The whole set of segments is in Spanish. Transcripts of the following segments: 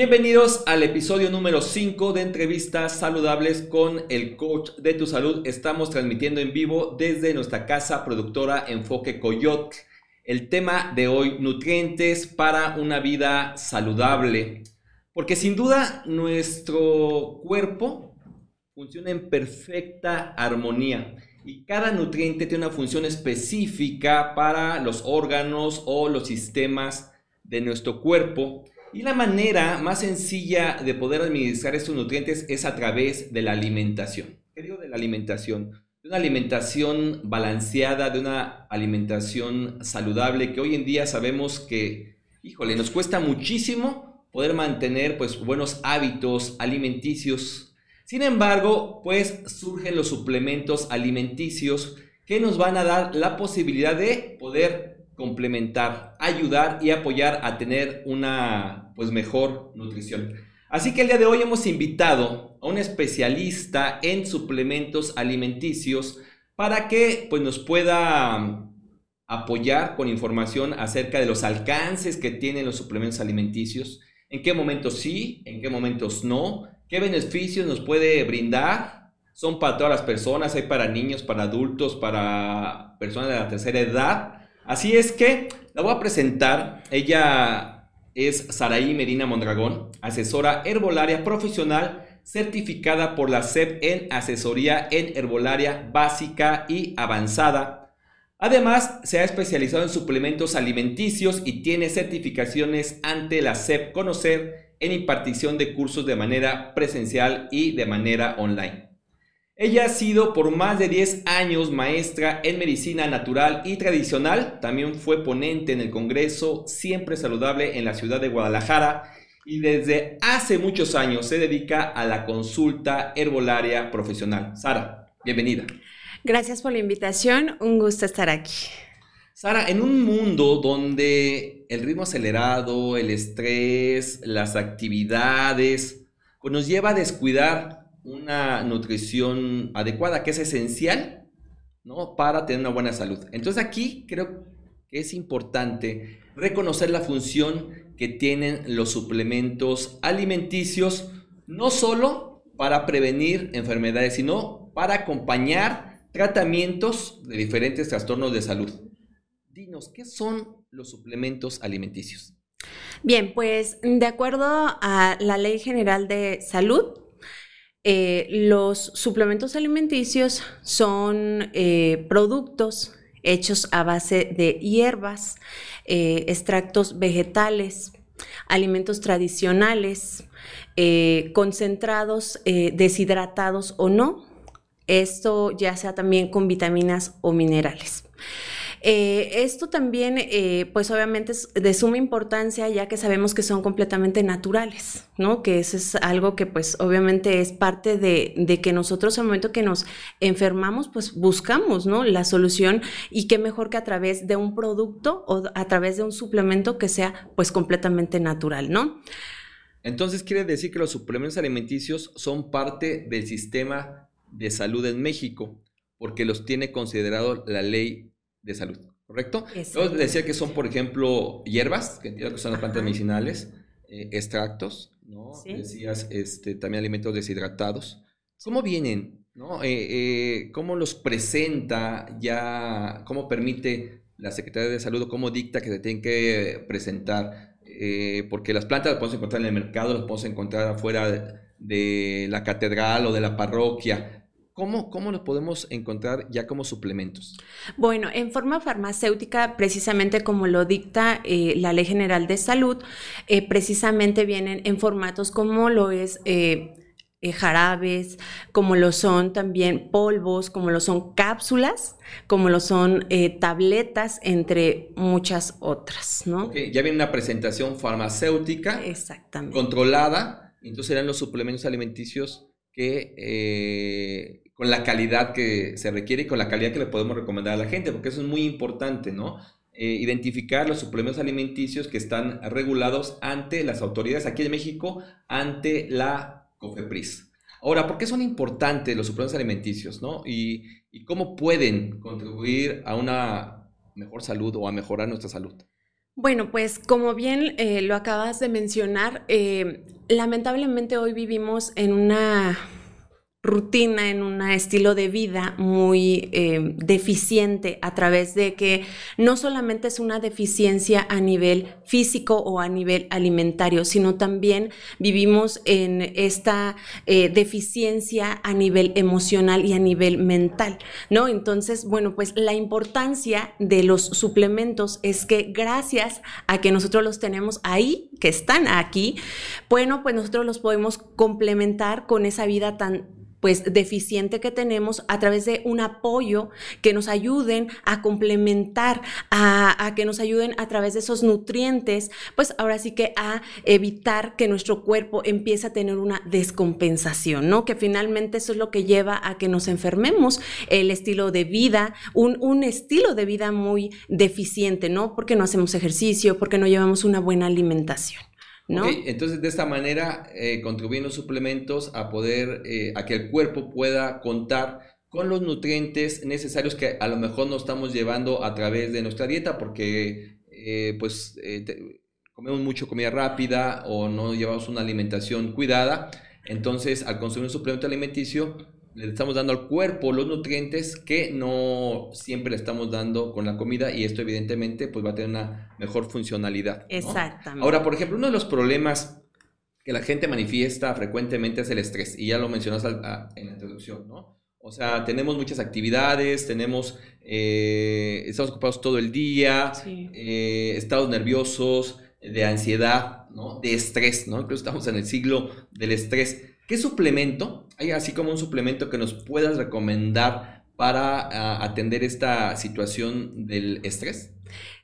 Bienvenidos al episodio número 5 de entrevistas saludables con el coach de tu salud. Estamos transmitiendo en vivo desde nuestra casa productora Enfoque Coyote. El tema de hoy, nutrientes para una vida saludable. Porque sin duda nuestro cuerpo funciona en perfecta armonía y cada nutriente tiene una función específica para los órganos o los sistemas de nuestro cuerpo. Y la manera más sencilla de poder administrar estos nutrientes es a través de la alimentación. ¿Qué digo de la alimentación? De una alimentación balanceada, de una alimentación saludable, que hoy en día sabemos que, híjole, nos cuesta muchísimo poder mantener pues buenos hábitos alimenticios. Sin embargo, pues surgen los suplementos alimenticios que nos van a dar la posibilidad de poder complementar, ayudar y apoyar a tener una pues mejor nutrición. Así que el día de hoy hemos invitado a un especialista en suplementos alimenticios para que pues nos pueda apoyar con información acerca de los alcances que tienen los suplementos alimenticios, en qué momentos sí, en qué momentos no, qué beneficios nos puede brindar. Son para todas las personas, hay para niños, para adultos, para personas de la tercera edad Así es que la voy a presentar. Ella es Saraí Medina Mondragón, asesora herbolaria profesional certificada por la SEP en asesoría en herbolaria básica y avanzada. Además, se ha especializado en suplementos alimenticios y tiene certificaciones ante la SEP Conocer en impartición de cursos de manera presencial y de manera online. Ella ha sido por más de 10 años maestra en medicina natural y tradicional. También fue ponente en el Congreso Siempre Saludable en la ciudad de Guadalajara y desde hace muchos años se dedica a la consulta herbolaria profesional. Sara, bienvenida. Gracias por la invitación, un gusto estar aquí. Sara, en un mundo donde el ritmo acelerado, el estrés, las actividades, pues nos lleva a descuidar una nutrición adecuada, que es esencial, ¿no? Para tener una buena salud. Entonces aquí creo que es importante reconocer la función que tienen los suplementos alimenticios, no solo para prevenir enfermedades, sino para acompañar tratamientos de diferentes trastornos de salud. Dinos, ¿qué son los suplementos alimenticios? Bien, pues de acuerdo a la Ley General de Salud, eh, los suplementos alimenticios son eh, productos hechos a base de hierbas, eh, extractos vegetales, alimentos tradicionales, concentrados, deshidratados o no. Esto ya sea también con vitaminas o minerales. Eh, esto también, eh, pues obviamente es de suma importancia ya que sabemos que son completamente naturales, ¿no? Que eso es algo que pues obviamente es parte de, de que nosotros al momento que nos enfermamos, pues buscamos, ¿no? La solución y qué mejor que a través de un producto o a través de un suplemento que sea pues completamente natural, ¿no? Entonces quiere decir que los suplementos alimenticios son parte del sistema de salud en México, porque los tiene considerado la ley de salud, ¿correcto? Yo decía que son, por ejemplo, hierbas, que entiendo que son las plantas medicinales, eh, extractos, ¿no? Decías este, también alimentos deshidratados. ¿Cómo vienen? ¿no? Eh, eh, ¿Cómo los presenta ya, cómo permite la Secretaría de Salud o cómo dicta que se tienen que presentar? porque las plantas las podemos encontrar en el mercado, las podemos encontrar afuera de la catedral o de la parroquia, ¿Cómo, ¿Cómo los podemos encontrar ya como suplementos? Bueno, en forma farmacéutica, precisamente como lo dicta eh, la Ley General de Salud, eh, precisamente vienen en formatos como lo es eh, jarabes, como lo son también polvos, como lo son cápsulas, como lo son tabletas, entre muchas otras, ¿no? ya viene una presentación farmacéutica Exactamente. controlada, entonces serán los suplementos alimenticios que con la calidad que se requiere y con la calidad que le podemos recomendar a la gente, porque eso es muy importante, ¿no? Eh, identificar los suplementos alimenticios que están regulados ante las autoridades aquí en México, ante la COFEPRIS. Ahora, ¿por qué son importantes los suplementos alimenticios, no? Y, y cómo pueden contribuir a una mejor salud o a mejorar nuestra salud. Bueno, pues como bien eh, lo acabas de mencionar, eh, lamentablemente hoy vivimos en una rutina, en un estilo de vida muy eh, deficiente a través de que no solamente es una deficiencia a nivel físico o a nivel alimentario, sino también vivimos en esta eh, deficiencia a nivel emocional y a nivel mental, ¿no? Entonces, bueno, pues la importancia de los suplementos es que gracias a que nosotros los tenemos ahí, que están aquí, bueno, pues nosotros los podemos complementar con esa vida tan pues deficiente que tenemos a través de un apoyo que nos ayuden a complementar, a, que nos ayuden a través de esos nutrientes, pues ahora sí que a evitar que nuestro cuerpo empiece a tener una descompensación, ¿no? Que finalmente eso es lo que lleva a que nos enfermemos, el estilo de vida, un, un estilo de vida muy deficiente, ¿no? Porque no hacemos ejercicio, porque no llevamos una buena alimentación entonces de esta manera eh, contribuyen los suplementos a poder, eh, a que el cuerpo pueda contar con los nutrientes necesarios que a lo mejor no estamos llevando a través de nuestra dieta porque eh, pues comemos mucho comida rápida o no llevamos una alimentación cuidada. Entonces al consumir un suplemento alimenticio le estamos dando al cuerpo los nutrientes que no siempre le estamos dando con la comida y esto evidentemente pues va a tener una mejor funcionalidad. Exactamente. Ahora, por ejemplo, uno de los problemas que la gente manifiesta frecuentemente es el estrés y ya lo mencionas en la introducción, ¿no? O sea, tenemos muchas actividades, tenemos, eh, estamos ocupados todo el día, eh, estados nerviosos, de ansiedad, ¿no? De estrés, ¿no? Incluso estamos en el siglo del estrés. ¿Qué suplemento, hay así como un suplemento que nos puedas recomendar para ah, atender esta situación del estrés?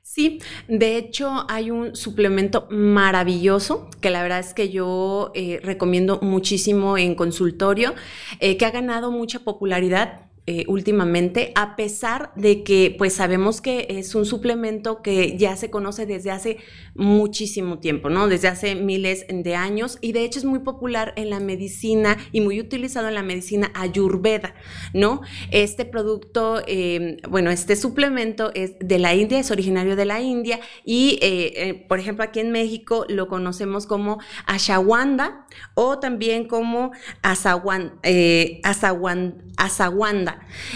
Sí, de hecho hay un suplemento maravilloso que la verdad es que yo eh, recomiendo muchísimo en consultorio, eh, que ha ganado mucha popularidad eh, últimamente, a pesar de que pues sabemos que es un suplemento que ya se conoce desde hace muchísimo tiempo, ¿no? Desde hace miles de años y de hecho es muy popular en la medicina y muy utilizado en la medicina ayurveda, ¿no? Este producto, eh, bueno, este suplemento es de la India, es originario de la India y, eh, por ejemplo, aquí en México lo conocemos como ashawanda o también como asawan,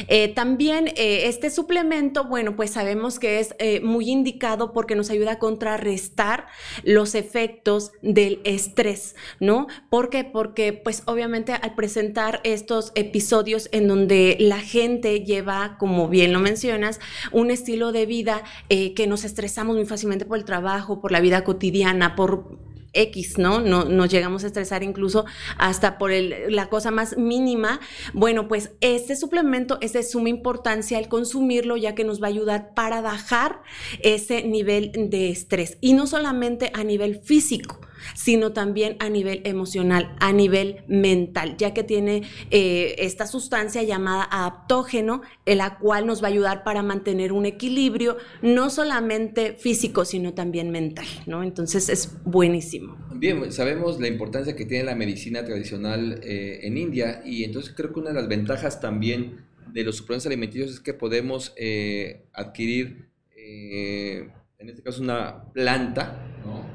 eh, también eh, este suplemento, bueno, pues sabemos que es eh, muy indicado porque nos ayuda a contrarrestar los efectos del estrés, ¿no? ¿Por qué? Porque pues obviamente al presentar estos episodios en donde la gente lleva, como bien lo mencionas, un estilo de vida que nos estresamos muy fácilmente por el trabajo, por la vida cotidiana, por X, ¿no? ¿no? Nos llegamos a estresar incluso hasta por la cosa más mínima. Bueno, pues este suplemento es de suma importancia al consumirlo ya que nos va a ayudar para bajar ese nivel de estrés y no solamente a nivel físico sino también a nivel emocional, a nivel mental, ya que tiene eh, esta sustancia llamada adaptógeno, la cual nos va a ayudar para mantener un equilibrio, no solamente físico, sino también mental, ¿no? Entonces es buenísimo. Bien, sabemos la importancia que tiene la medicina tradicional eh, en India y entonces creo que una de las ventajas también de los suplementos alimenticios es que podemos eh, adquirir, en este caso, una planta, ¿no?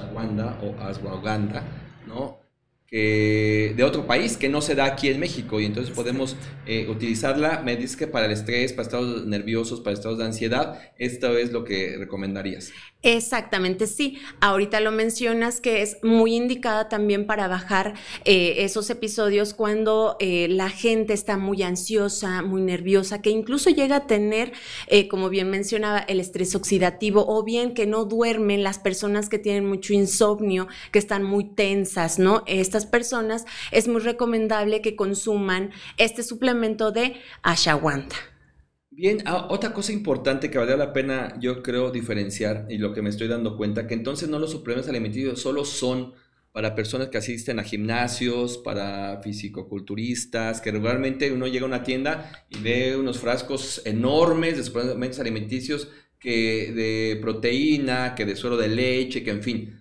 O ashwagandha, ¿no? Que, de otro país que no se da aquí en México y entonces podemos eh, utilizarla, me dices que para el estrés, para estados nerviosos, para estados de ansiedad, esto es lo que recomendarías. Exactamente, sí. Ahorita lo mencionas que es muy indicada también para bajar eh, esos episodios cuando eh, la gente está muy ansiosa, muy nerviosa, que incluso llega a tener, eh, como bien mencionaba, el estrés oxidativo o bien que no duermen, las personas que tienen mucho insomnio, que están muy tensas, ¿no? Estas personas es muy recomendable que consuman este suplemento de ashawanda. Bien, ah, otra cosa importante que vale la pena, yo creo, diferenciar y lo que me estoy dando cuenta, que entonces no los suplementos alimenticios solo son para personas que asisten a gimnasios, para fisicoculturistas, que regularmente uno llega a una tienda y ve unos frascos enormes de suplementos alimenticios que de proteína, que de suero de leche, que en fin.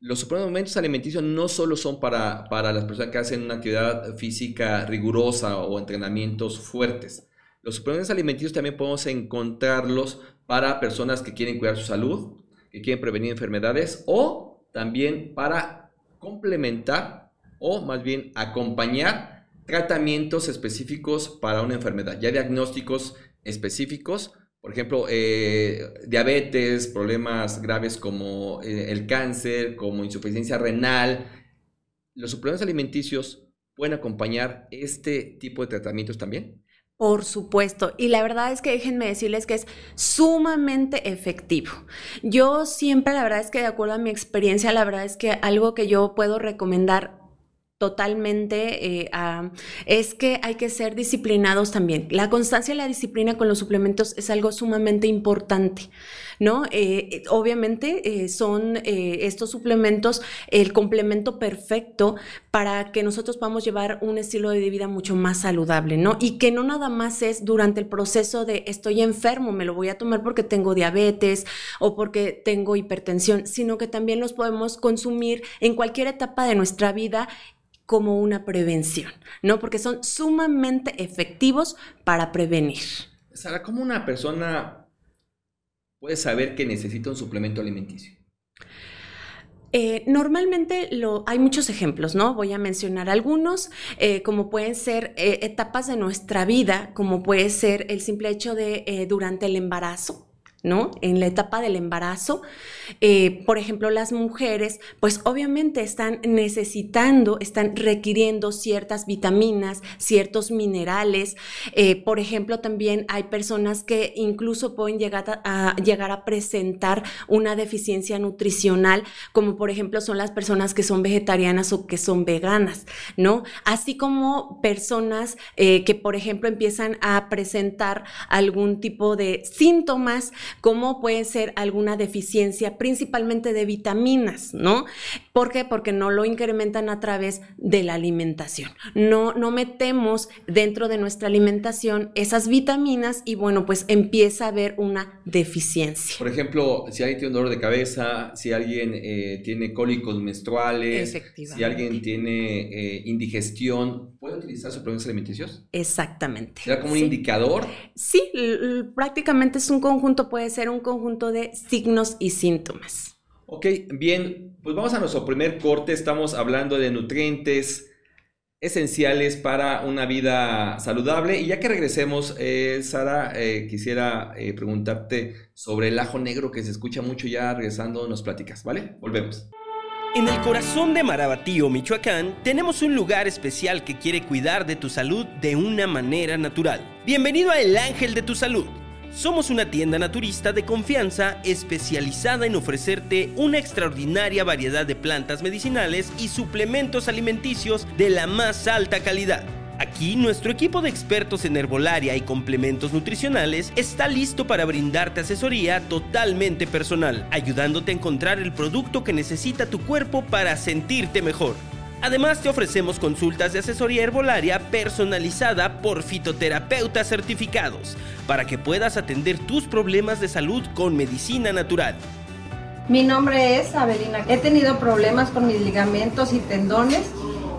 Los suplementos alimenticios no solo son para, para las personas que hacen una actividad física rigurosa o entrenamientos fuertes los suplementos alimenticios también podemos encontrarlos para personas que quieren cuidar su salud, que quieren prevenir enfermedades o también para complementar o más bien acompañar tratamientos específicos para una enfermedad, ya diagnósticos específicos, por ejemplo, eh, diabetes, problemas graves como eh, el cáncer, como insuficiencia renal. Los suplementos alimenticios pueden acompañar este tipo de tratamientos también. Por supuesto, y la verdad es que déjenme decirles que es sumamente efectivo. Yo siempre, la verdad es que de acuerdo a mi experiencia, la verdad es que algo que yo puedo recomendar totalmente eh, es que hay que ser disciplinados también. La constancia y la disciplina con los suplementos es algo sumamente importante, ¿no? Eh, obviamente eh, son estos suplementos el complemento perfecto para que nosotros podamos llevar un estilo de vida mucho más saludable, ¿no? Y que no nada más es durante el proceso de estoy enfermo, me lo voy a tomar porque tengo diabetes o porque tengo hipertensión, sino que también los podemos consumir en cualquier etapa de nuestra vida como una prevención, ¿no? Porque son sumamente efectivos para prevenir. Sara, ¿cómo una persona puede saber que necesita un suplemento alimenticio? Eh, normalmente lo, hay muchos ejemplos, ¿no? Voy a mencionar algunos, eh, como pueden ser eh, etapas de nuestra vida, como puede ser el simple hecho de durante el embarazo, ¿no? En la etapa del embarazo, eh, por ejemplo, las mujeres, pues obviamente están necesitando, están requiriendo ciertas vitaminas, ciertos minerales. Eh, por ejemplo, también hay personas que incluso pueden llegar a, llegar a presentar una deficiencia nutricional, como por ejemplo son las personas que son vegetarianas o que son veganas, ¿no? Así como personas eh, que, por ejemplo, empiezan a presentar algún tipo de síntomas como puede ser alguna deficiencia, principalmente de vitaminas, ¿no? ¿Por qué? Porque no lo incrementan a través de la alimentación. No, no metemos dentro de nuestra alimentación esas vitaminas y bueno, pues empieza a haber una deficiencia. Por ejemplo, si alguien tiene un dolor de cabeza, si alguien eh, tiene cólicos menstruales, si alguien tiene eh, indigestión, ¿puede utilizar suplementos alimenticios? Exactamente. ¿Será como un indicador? Sí, prácticamente es un conjunto, puede ser un conjunto de signos y síntomas. Ok, bien, pues vamos a nuestro primer corte. Estamos hablando de nutrientes esenciales para una vida saludable. Y ya que regresemos, eh, Sara, eh, quisiera eh, preguntarte sobre el ajo negro que se escucha mucho ya regresando, nos platicas, ¿vale? Volvemos. En el corazón de Marabatío, Michoacán, tenemos un lugar especial que quiere cuidar de tu salud de una manera natural. Bienvenido a El Ángel de tu Salud somos una tienda naturista de confianza especializada en ofrecerte una extraordinaria variedad de plantas medicinales y suplementos alimenticios de la más alta calidad. Aquí nuestro equipo de expertos en herbolaria y complementos nutricionales está listo para brindarte asesoría totalmente personal, ayudándote a encontrar el producto que necesita tu cuerpo para sentirte mejor. Además te ofrecemos consultas de asesoría herbolaria personalizada por fitoterapeutas certificados para que puedas atender tus problemas de salud con medicina natural. Mi nombre es Avelina. He tenido problemas con mis ligamentos y tendones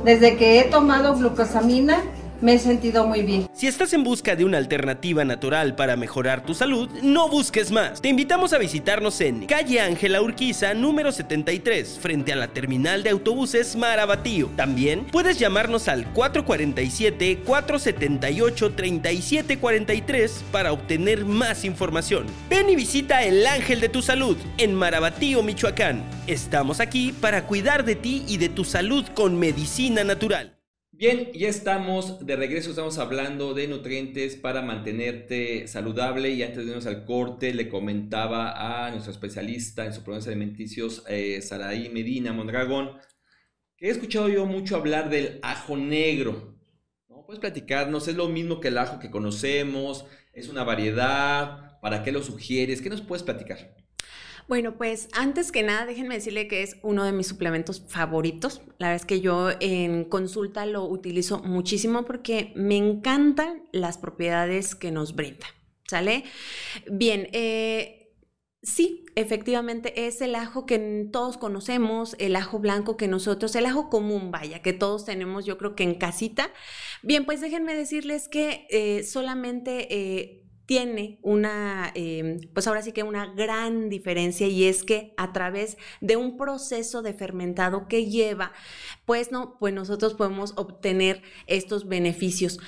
desde que he tomado glucosamina me he sentido muy bien. Si estás en busca de una alternativa natural para mejorar tu salud, no busques más. Te invitamos a visitarnos en calle Ángela Urquiza, número 73, frente a la terminal de autobuses Marabatío. También puedes llamarnos al 447-478-3743 para obtener más información. Ven y visita el Ángel de tu Salud en Marabatío, Michoacán. Estamos aquí para cuidar de ti y de tu salud con medicina natural. Bien, ya estamos de regreso, estamos hablando de nutrientes para mantenerte saludable y antes de irnos al corte le comentaba a nuestro especialista en suplementos alimenticios, eh, Saraí Medina Mondragón, que he escuchado yo mucho hablar del ajo negro. ¿Puedes platicarnos? ¿Es lo mismo que el ajo que conocemos? ¿Es una variedad? ¿Para qué lo sugieres? ¿Qué nos puedes platicar? Bueno, pues antes que nada, déjenme decirle que es uno de mis suplementos favoritos. La verdad es que yo en consulta lo utilizo muchísimo porque me encantan las propiedades que nos brinda. ¿Sale? Bien, eh, sí, efectivamente es el ajo que todos conocemos, el ajo blanco que nosotros, el ajo común, vaya, que todos tenemos yo creo que en casita. Bien, pues déjenme decirles que eh, solamente... Eh, tiene una, em, pues ahora sí que una gran diferencia y es que a través de un proceso de fermentado que lleva, pues no, pues nosotros podemos obtener estos beneficios.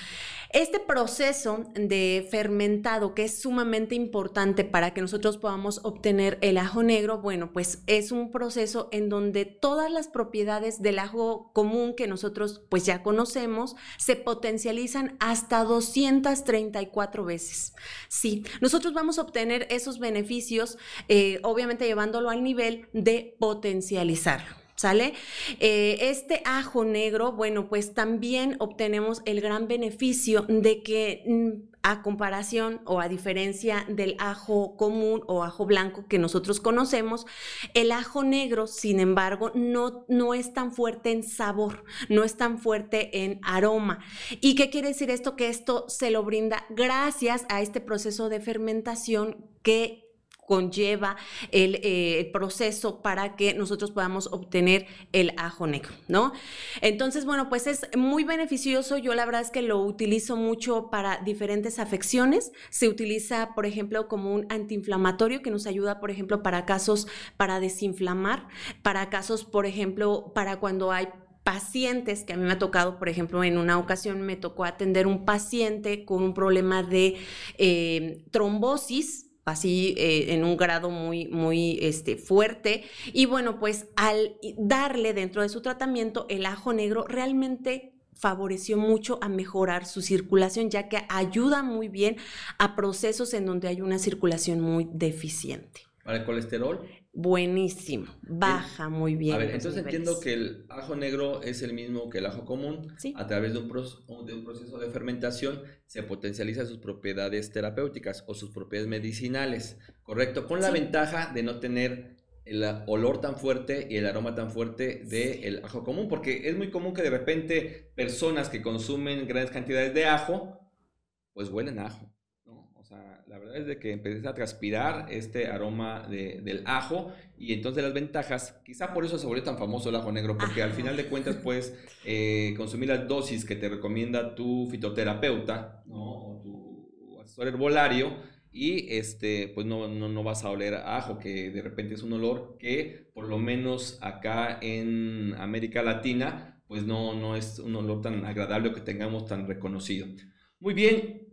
Este proceso de fermentado que es sumamente importante para que nosotros podamos obtener el ajo negro, bueno, pues es un proceso en donde todas las propiedades del ajo común que nosotros pues ya conocemos se potencializan hasta 234 veces. Sí, nosotros vamos a obtener esos beneficios, eh, obviamente llevándolo al nivel de potencializarlo. ¿Sale? Eh, este ajo negro, bueno, pues también obtenemos el gran beneficio de que mm, a comparación o a diferencia del ajo común o ajo blanco que nosotros conocemos, el ajo negro, sin embargo, no, no es tan fuerte en sabor, no es tan fuerte en aroma. ¿Y qué quiere decir esto? Que esto se lo brinda gracias a este proceso de fermentación que conlleva eh, el, proceso para que nosotros podamos obtener el ajo negro, ¿no? Entonces, bueno, pues es muy beneficioso. Yo la verdad es que lo utilizo mucho para diferentes afecciones. Se utiliza, por ejemplo, como un antiinflamatorio que nos ayuda, por ejemplo, para casos para desinflamar, para casos, por ejemplo, para cuando hay pacientes que a mí me ha tocado, por ejemplo, en una ocasión me tocó atender un paciente con un problema de eh, trombosis así eh, en un grado muy, muy este, fuerte. Y bueno, pues al darle dentro de su tratamiento el ajo negro realmente favoreció mucho a mejorar su circulación, ya que ayuda muy bien a procesos en donde hay una circulación muy deficiente. ¿Para el colesterol? Buenísimo, baja muy bien. A ver, entonces entiendo que el ajo negro es el mismo que el ajo común. A través de un, de un, proceso de fermentación se potencializan sus propiedades terapéuticas o sus propiedades medicinales, ¿correcto? Con la ventaja de no tener el olor tan fuerte y el aroma tan fuerte del ajo común, porque es muy común que de repente personas que consumen grandes cantidades de ajo, pues huelen a ajo la verdad es de que empecé a transpirar este aroma del ajo y entonces las ventajas, quizá por eso se volvió tan famoso el ajo negro, porque al final de cuentas puedes eh, consumir las dosis que te recomienda tu fitoterapeuta o tu asesor herbolario y este, pues no, no, vas a oler a ajo, que de repente es un olor que por lo menos acá en América Latina, pues no, no es un olor tan agradable que tengamos tan reconocido. Muy bien,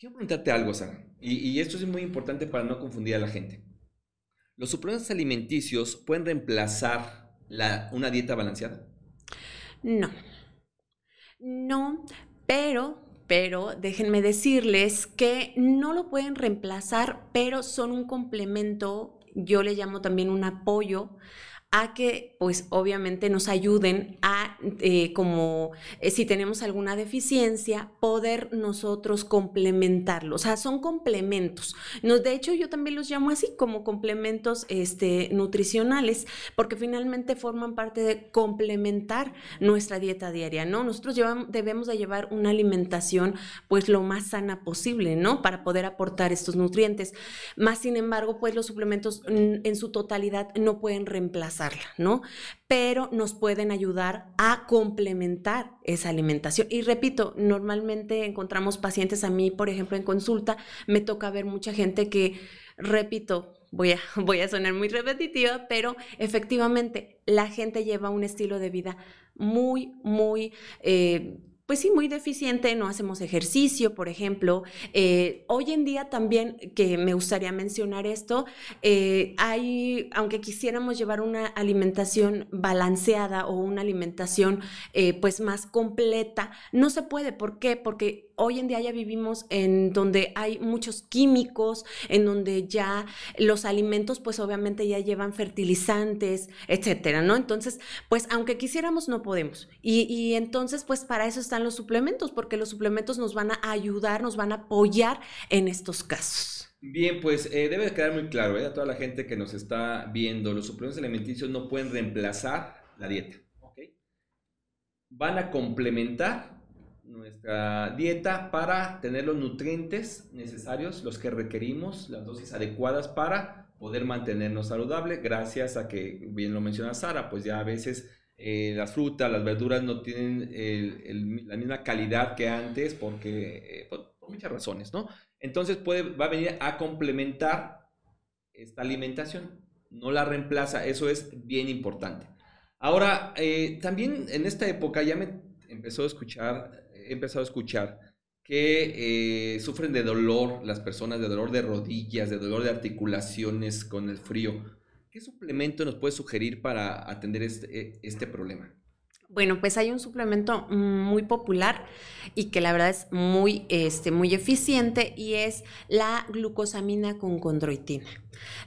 quiero preguntarte algo, Sara. Y, esto es muy importante para no confundir a la gente. ¿Los suplementos alimenticios pueden reemplazar una dieta balanceada? No. No, pero pero déjenme decirles que no lo pueden reemplazar, pero son un complemento, yo le llamo también un apoyo a que pues obviamente nos ayuden a eh, como eh, si tenemos alguna deficiencia poder nosotros complementarlo. O sea son complementos. Nos de hecho yo también los llamo así como complementos este nutricionales porque finalmente forman parte de complementar nuestra dieta diaria no nosotros llevamos, debemos de llevar una alimentación pues lo más sana posible no para poder aportar estos nutrientes. Más sin embargo pues los suplementos en su totalidad no pueden reemplazar ¿no? Pero nos pueden ayudar a complementar esa alimentación. Y repito, normalmente encontramos pacientes a mí, por ejemplo, en consulta, me toca ver mucha gente que, repito, voy a, voy a sonar muy repetitiva, pero efectivamente la gente lleva un estilo de vida muy, muy... Eh, pues sí, muy deficiente, no hacemos ejercicio, por ejemplo. Eh, hoy en día también, que me gustaría mencionar esto, eh, hay, aunque quisiéramos llevar una alimentación balanceada o una alimentación eh, pues más completa, no se puede. ¿Por qué? Porque hoy en día ya vivimos en donde hay muchos químicos, en donde ya los alimentos pues obviamente ya llevan fertilizantes, etcétera, ¿no? Entonces, pues aunque quisiéramos no podemos. Y, entonces pues para eso están los suplementos, porque los suplementos nos van a ayudar, nos van a apoyar en estos casos. Bien, pues eh, debe quedar muy claro ¿eh? a toda la gente que nos está viendo, los suplementos alimenticios no pueden reemplazar la dieta. Van a complementar nuestra dieta para tener los nutrientes necesarios, los que requerimos, las dosis adecuadas para poder mantenernos saludable, gracias a que, bien lo menciona Sara, pues ya a veces eh, las frutas, las verduras no tienen la misma calidad que antes porque, eh, por, muchas razones, ¿no? Entonces puede, va a venir a complementar esta alimentación, no la reemplaza, eso es bien importante. Ahora, eh, también en esta época ya me empezó a escuchar, he empezado a escuchar que eh, sufren de dolor las personas, de dolor de rodillas, de dolor de articulaciones con el frío. ¿Qué suplemento nos puede sugerir para atender este, este problema? Bueno, pues hay un suplemento muy popular y que la verdad es muy, este, muy eficiente y es la glucosamina con condroitina.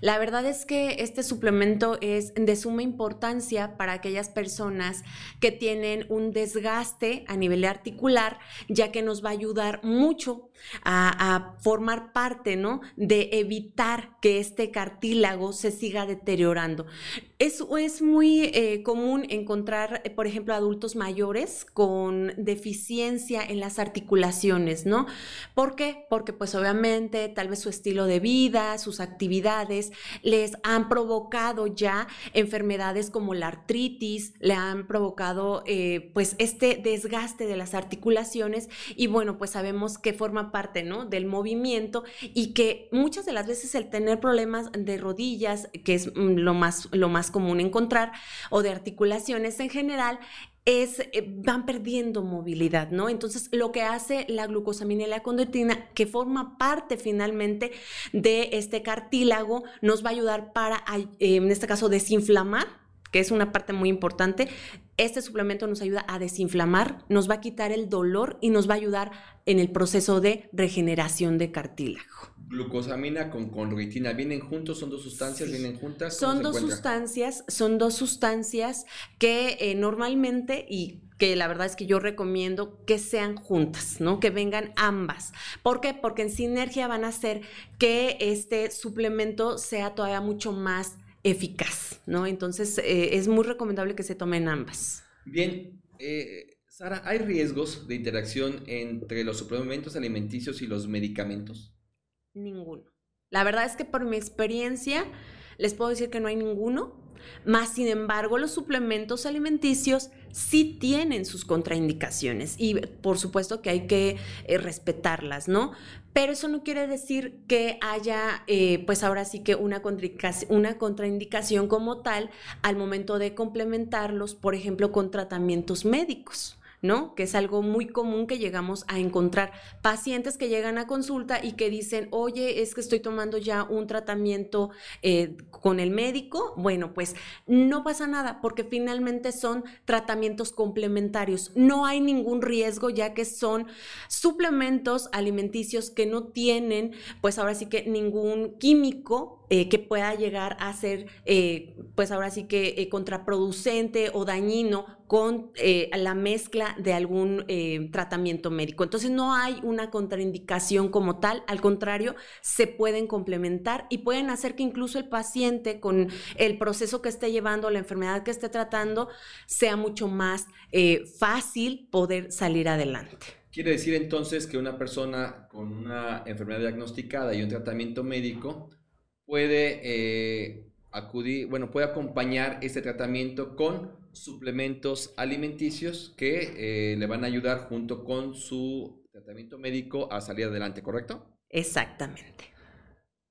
La verdad es que este suplemento es de suma importancia para aquellas personas que tienen un desgaste a nivel articular, ya que nos va a ayudar mucho a, formar parte, ¿no? De evitar que este cartílago se siga deteriorando. Es, es muy eh, común encontrar, por ejemplo, adultos mayores con deficiencia en las articulaciones, ¿no? ¿Por qué? Porque pues obviamente tal vez su estilo de vida, sus actividades, les han provocado ya enfermedades como la artritis, le han provocado eh, pues este desgaste de las articulaciones y bueno, pues sabemos que forma parte, ¿no? Del movimiento y que muchas de las veces el tener problemas de rodillas, que es mm, lo más, lo más común encontrar, o de articulaciones en general, es, eh, van perdiendo movilidad, ¿no? Entonces, lo que hace la glucosamina y la condroitina, que forma parte finalmente de este cartílago, nos va a ayudar para, eh, en este caso, desinflamar, que es una parte muy importante. Este suplemento nos ayuda a desinflamar, nos va a quitar el dolor y nos va a ayudar en el proceso de regeneración de cartílago glucosamina con condroitina, ¿vienen juntos? ¿Son dos sustancias? ¿Vienen juntas? Son dos sustancias, son dos sustancias que eh, normalmente y que la verdad es que yo recomiendo que sean juntas, ¿no? Que vengan ambas. ¿Por qué? Porque en sinergia van a hacer que este suplemento sea todavía mucho más eficaz, ¿no? Entonces eh, es muy recomendable que se tomen ambas. Bien, eh, Sara, ¿hay riesgos de interacción entre los suplementos alimenticios y los medicamentos? Ninguno. La verdad es que por mi experiencia les puedo decir que no hay ninguno. Más sin embargo, los suplementos alimenticios sí tienen sus contraindicaciones y por supuesto que hay que eh, respetarlas, ¿no? Pero eso no quiere decir que haya, eh, pues ahora sí que una una contraindicación como tal al momento de complementarlos, por ejemplo, con tratamientos médicos. ¿No? Que es algo muy común que llegamos a encontrar. Pacientes que llegan a consulta y que dicen, oye, es que estoy tomando ya un tratamiento eh, con el médico. Bueno, pues no pasa nada porque finalmente son tratamientos complementarios. No hay ningún riesgo ya que son suplementos alimenticios que no tienen, pues ahora sí que ningún químico eh, que pueda llegar a ser, eh, pues ahora sí que eh, contraproducente o dañino con la mezcla de algún tratamiento médico. Entonces no hay una contraindicación como tal, al contrario, se pueden complementar y pueden hacer que incluso el paciente con el proceso que esté llevando, la enfermedad que esté tratando, sea mucho más fácil poder salir adelante. Quiere decir entonces que una persona con una enfermedad diagnosticada y un tratamiento médico puede eh, acudir, bueno, puede acompañar este tratamiento con suplementos alimenticios que eh, le van a ayudar junto con su tratamiento médico a salir adelante, ¿correcto? Exactamente.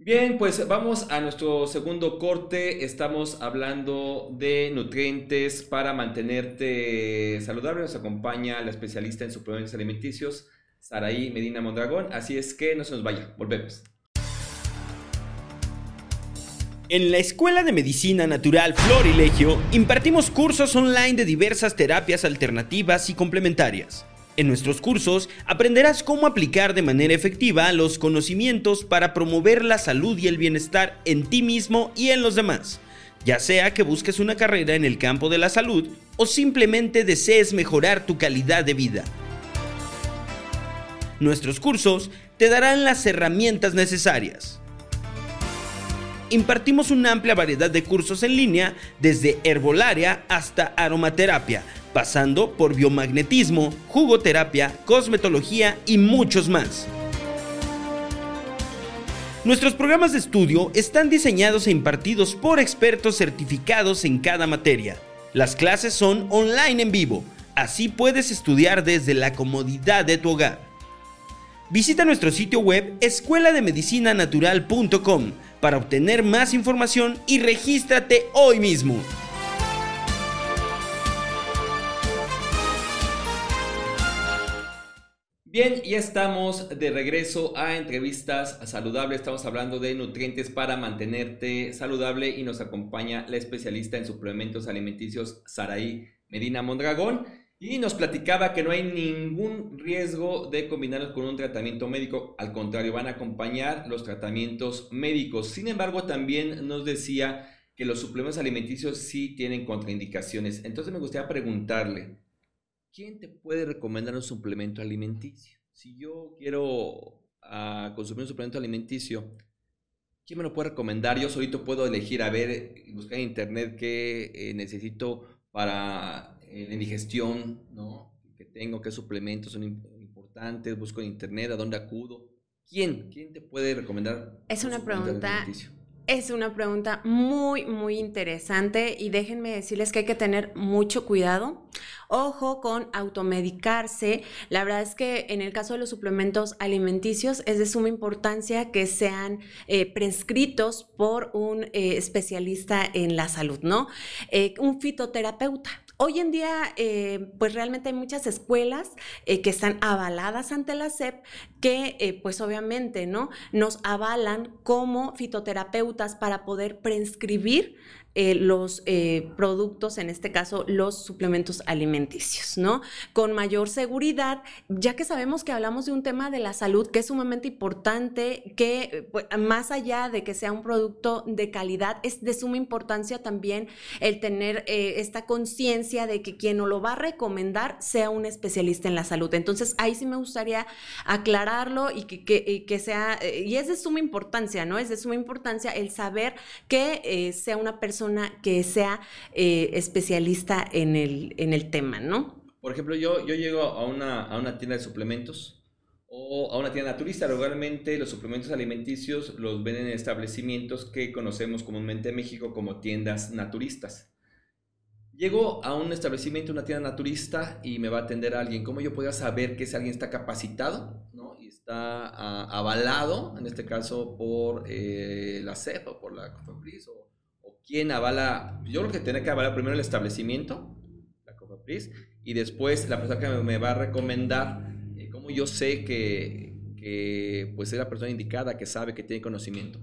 Bien, pues vamos a nuestro segundo corte. Estamos hablando de nutrientes para mantenerte saludable. Nos acompaña la especialista en suplementos alimenticios, Saraí Medina Mondragón. Así es que no se nos vaya. Volvemos. En la Escuela de Medicina Natural Florilegio impartimos cursos online de diversas terapias alternativas y complementarias. En nuestros cursos aprenderás cómo aplicar de manera efectiva los conocimientos para promover la salud y el bienestar en ti mismo y en los demás, ya sea que busques una carrera en el campo de la salud o simplemente desees mejorar tu calidad de vida. Nuestros cursos te darán las herramientas necesarias impartimos una amplia variedad de cursos en línea, desde herbolaria hasta aromaterapia, pasando por biomagnetismo, jugoterapia, cosmetología y muchos más. Nuestros programas de estudio están diseñados e impartidos por expertos certificados en cada materia. Las clases son online en vivo, así puedes estudiar desde la comodidad de tu hogar. Visita nuestro sitio web escuelademedicinanatural.com para obtener más información y regístrate hoy mismo. Bien, ya estamos de regreso a entrevistas saludables. Estamos hablando de nutrientes para mantenerte saludable y nos acompaña la especialista en suplementos alimenticios Saraí Medina Mondragón y nos platicaba que no hay ningún riesgo de combinarlos con un tratamiento médico. Al contrario, van a acompañar los tratamientos médicos. Sin embargo, también nos decía que los suplementos alimenticios sí tienen contraindicaciones. Entonces me gustaría preguntarle, ¿quién te puede recomendar un suplemento alimenticio? Si yo quiero ah, consumir un suplemento alimenticio, ¿quién me lo puede recomendar? Yo solito puedo elegir, a ver, buscar en internet qué eh, necesito para eh, indigestión, ¿no? Que tengo, qué suplementos son importantes, busco en internet, a dónde acudo. ¿Quién? ¿Quién te puede recomendar? Es una pregunta es una pregunta muy, muy interesante y déjenme decirles que hay que tener mucho cuidado. Ojo con automedicarse. La verdad es que en el caso de los suplementos alimenticios es de suma importancia que sean eh, prescritos por un eh, especialista en la salud, ¿no? Eh, un fitoterapeuta. Hoy en día, pues realmente hay muchas escuelas que están avaladas ante la SEP que, pues obviamente, ¿no? Nos avalan como fitoterapeutas para poder prescribir eh, los eh, productos, en este caso los suplementos alimenticios, ¿no? Con mayor seguridad, ya que sabemos que hablamos de un tema de la salud que es sumamente importante, que pues, más allá de que sea un producto de calidad, es de suma importancia también el tener eh, esta conciencia de que quien nos lo va a recomendar sea un especialista en la salud. Entonces, ahí sí me gustaría aclararlo y que, sea, y es de suma importancia, ¿no? Es de suma importancia el saber que sea una persona que sea eh, especialista en el, en el tema, ¿no? Por ejemplo, yo, yo llego a una, a una tienda de suplementos o a una tienda naturista. Regularmente los suplementos alimenticios los ven en establecimientos que conocemos comúnmente en México como tiendas naturistas. Llego a un establecimiento, una tienda naturista y me va a atender alguien. ¿Cómo yo podría saber que ese alguien está capacitado ¿no? y está ah, avalado, en este caso, por eh, la CEP o por la COFEPRIS o quién avala, yo creo que tiene que avalar primero el establecimiento, la COFEPRIS, y después la persona que me va a recomendar, eh, cómo yo sé que, que pues es la persona indicada, que sabe, que tiene conocimiento.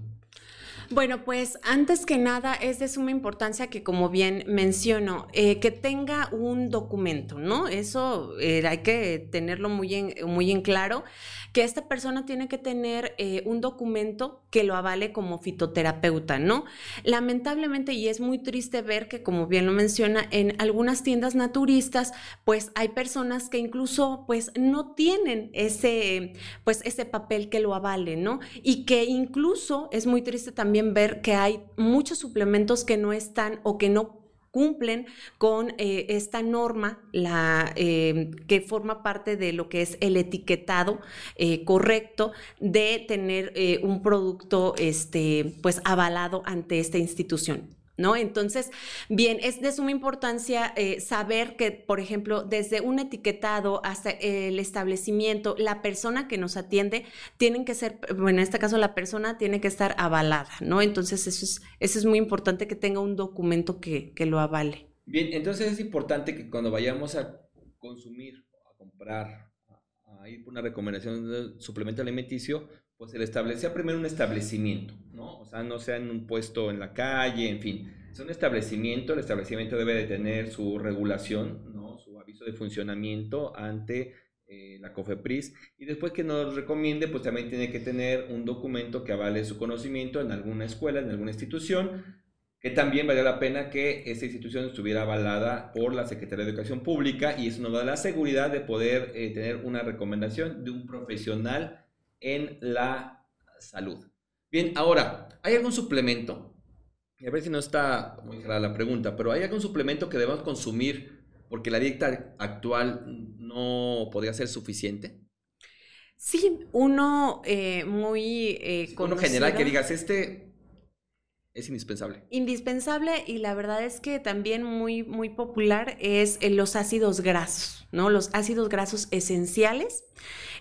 Bueno, pues antes que nada es de suma importancia que, como bien menciono, eh, que tenga un documento, ¿no? Eso eh, hay que tenerlo muy en, muy en claro, que esta persona tiene que tener eh, un documento que lo avale como fitoterapeuta, ¿no? Lamentablemente, y es muy triste ver que, como bien lo menciona, en algunas tiendas naturistas, pues hay personas que incluso, pues, no tienen ese, pues, ese papel que lo avale, ¿no? Y que incluso es muy triste también ver que hay muchos suplementos que no están o que no cumplen con eh, esta norma, la, eh, que forma parte de lo que es el etiquetado eh, correcto de tener un producto este, pues, avalado ante esta institución. ¿No? Entonces, bien, es de suma importancia eh, saber que, por ejemplo, desde un etiquetado hasta el establecimiento, la persona que nos atiende tienen que ser, bueno, en este caso la persona tiene que estar avalada, ¿no? Entonces, eso es, eso es muy importante que tenga un documento que, que lo avale. Bien, entonces es importante que cuando vayamos a consumir, a comprar, a ir por una recomendación de suplemento alimenticio, pues se le establecía primero un establecimiento, ¿no? O sea, no sea en un puesto en la calle, en fin. Es un establecimiento, el establecimiento debe de tener su regulación, ¿no? Su aviso de funcionamiento ante eh, la COFEPRIS y después que nos recomiende, pues también tiene que tener un documento que avale su conocimiento en alguna escuela, en alguna institución, que también valga la pena que esa institución estuviera avalada por la Secretaría de Educación Pública y eso nos da la seguridad de poder eh, tener una recomendación de un profesional en la salud. Bien, ahora, ¿hay algún suplemento? A ver si no está muy clara la pregunta, pero ¿hay algún suplemento que debemos consumir porque la dieta actual no podría ser suficiente? Sí, uno eh, muy eh, Uno general que digas, este es indispensable. Indispensable y la verdad es que también muy, muy popular es los ácidos grasos. ¿No? Los ácidos grasos esenciales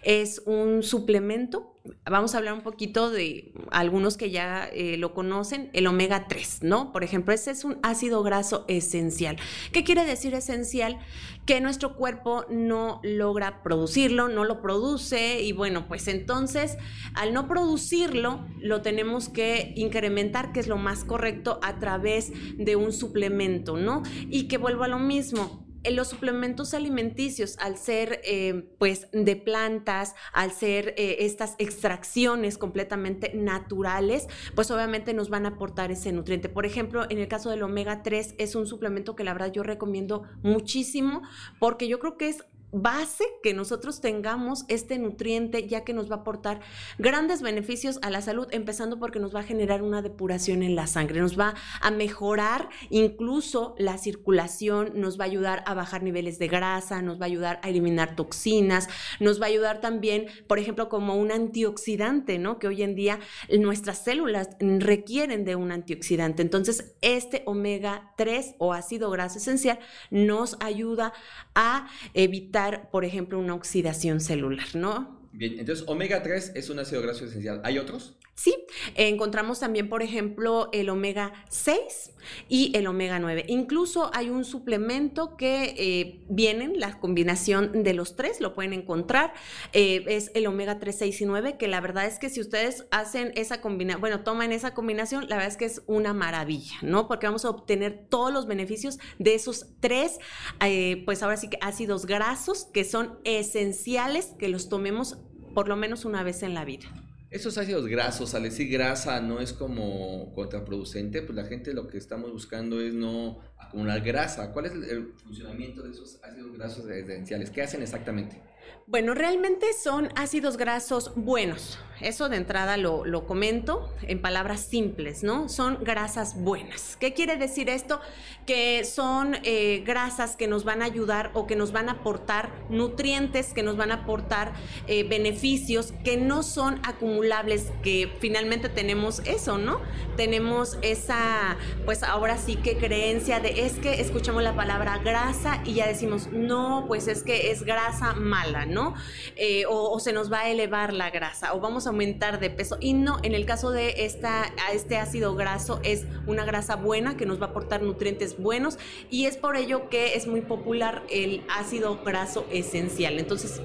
es un suplemento. Vamos a hablar un poquito de algunos que ya eh, lo conocen, el omega 3, ¿no? Por ejemplo, ese es un ácido graso esencial. ¿Qué quiere decir esencial? Que nuestro cuerpo no logra producirlo, no lo produce y bueno, pues entonces al no producirlo, lo tenemos que incrementar, que es lo más correcto, a través de un suplemento, ¿no? Y que vuelvo a lo mismo, los suplementos alimenticios, al ser eh, pues de plantas, al ser eh, estas extracciones completamente naturales, pues obviamente nos van a aportar ese nutriente. Por ejemplo, en el caso del omega 3 es un suplemento que la verdad yo recomiendo muchísimo porque yo creo que es base que nosotros tengamos este nutriente ya que nos va a aportar grandes beneficios a la salud, empezando porque nos va a generar una depuración en la sangre, nos va a mejorar incluso la circulación, nos va a ayudar a bajar niveles de grasa, nos va a ayudar a eliminar toxinas, nos va a ayudar también, por ejemplo, como un antioxidante, ¿no? Que hoy en día nuestras células requieren de un antioxidante. Entonces, este omega 3 o ácido graso esencial nos ayuda a evitar por ejemplo, una oxidación celular, ¿no? Bien, entonces omega 3 es un ácido graso esencial. ¿Hay otros? Sí, encontramos también, por ejemplo, el omega 6 y el omega 9. Incluso hay un suplemento que eh, vienen, la combinación de los tres, lo pueden encontrar, eh, es el omega 3, 6 y 9, que la verdad es que si ustedes hacen esa combinación, bueno, toman esa combinación, la verdad es que es una maravilla, ¿no? Porque vamos a obtener todos los beneficios de esos tres, eh, pues ahora sí que ácidos grasos que son esenciales que los tomemos por lo menos una vez en la vida. Esos ácidos grasos, al decir grasa no es como contraproducente, pues la gente lo que estamos buscando es no acumular grasa. ¿Cuál es el funcionamiento de esos ácidos grasos esenciales? ¿Qué hacen exactamente? Bueno, realmente son ácidos grasos buenos. Eso de entrada lo, comento en palabras simples, ¿no? Son grasas buenas. ¿Qué quiere decir esto? Que son eh, grasas que nos van a ayudar o que nos van a aportar nutrientes, que nos van a aportar eh, beneficios que no son acumulables, que finalmente tenemos eso, ¿no? Tenemos esa, pues ahora sí que creencia de es que escuchamos la palabra grasa y ya decimos, no, pues es que es grasa mala, ¿no? Eh, o, se nos va a elevar la grasa o vamos a aumentar de peso. Y no, en el caso de esta, este ácido graso es una grasa buena que nos va a aportar nutrientes buenos y es por ello que es muy popular el ácido graso esencial. Entonces,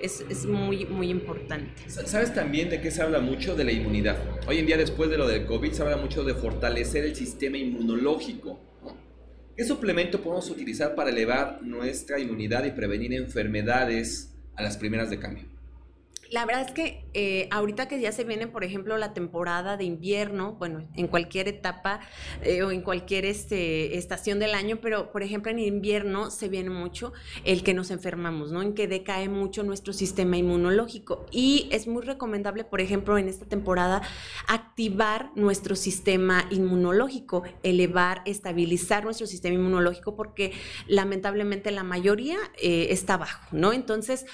es, es, muy, muy importante. ¿Sabes también de qué se habla mucho? De la inmunidad. Hoy en día, después de lo del COVID, se habla mucho de fortalecer el sistema inmunológico. ¿Qué suplemento podemos utilizar para elevar nuestra inmunidad y prevenir enfermedades a las primeras de cambio. La verdad es que eh, ahorita que ya se viene, por ejemplo, la temporada de invierno, bueno, en cualquier etapa eh, o en cualquier este, estación del año, pero por ejemplo en invierno se viene mucho el que nos enfermamos, ¿no? En que decae mucho nuestro sistema inmunológico. Y es muy recomendable, por ejemplo, en esta temporada, activar nuestro sistema inmunológico, elevar, estabilizar nuestro sistema inmunológico, porque lamentablemente la mayoría eh, está bajo, ¿no? Entonces,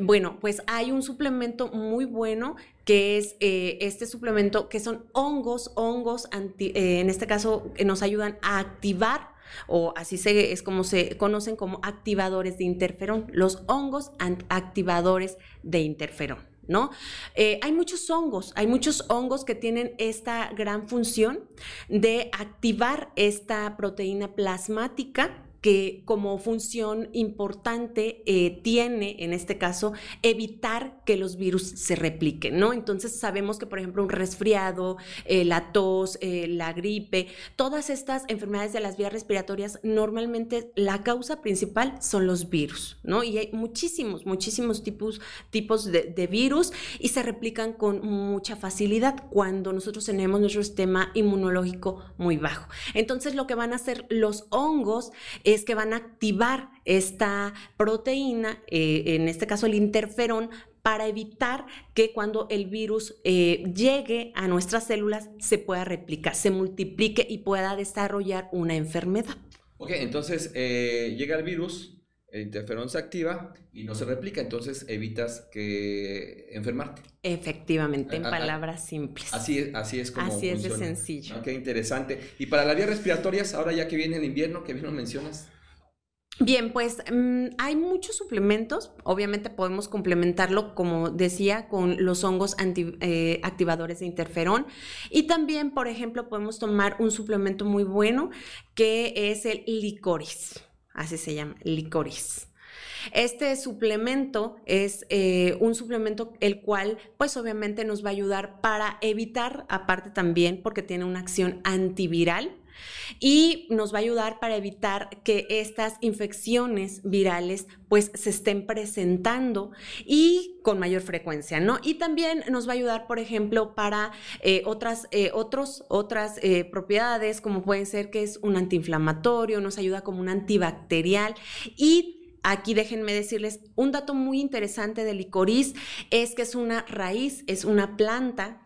bueno, pues hay un suplemento muy bueno que es eh, este suplemento, que son hongos, hongos, eh, en este caso, que nos ayudan a activar o así es como se conocen como activadores de interferón, los hongos activadores de interferón. ¿No? Eh, hay muchos hongos, hay muchos hongos que tienen esta gran función de activar esta proteína plasmática que como función importante eh, tiene, en este caso, evitar que los virus se repliquen, ¿no? Entonces sabemos que, por ejemplo, un resfriado, eh, la tos, eh, la gripe, todas estas enfermedades de las vías respiratorias, normalmente la causa principal son los virus, ¿no? Y hay muchísimos, muchísimos tipos, tipos de, de virus y se replican con mucha facilidad cuando nosotros tenemos nuestro sistema inmunológico muy bajo. Entonces lo que van a hacer los hongos es que van a activar esta proteína, eh, en este caso el interferón, para evitar que cuando el virus eh, llegue a nuestras células se pueda replicar, se multiplique y pueda desarrollar una enfermedad. Ok, entonces eh, llega el virus, el interferón se activa y no se replica, entonces evitas que enfermarte. Efectivamente, en palabras simples. Así es, así es como Así es de sencillo. qué interesante. Y para las vías respiratorias, ahora ya que viene el invierno, que bien lo mencionas. Bien, pues mm, hay muchos suplementos. Obviamente podemos complementarlo, como decía, con los hongos eh, activadores de interferón. Y también, por ejemplo, podemos tomar un suplemento muy bueno que es el licoris. Así se llama, licoris. Este suplemento es eh, un suplemento el cual pues obviamente nos va a ayudar para evitar, aparte también porque tiene una acción antiviral, y nos va a ayudar para evitar que estas infecciones virales pues se estén presentando y con mayor frecuencia, ¿no? Y también nos va a ayudar, por ejemplo, para eh, otras, eh, otros, otras eh, propiedades como pueden ser que es un antiinflamatorio, nos ayuda como un antibacterial y Aquí déjenme decirles un dato muy interesante del licoriz es que es una raíz, es una planta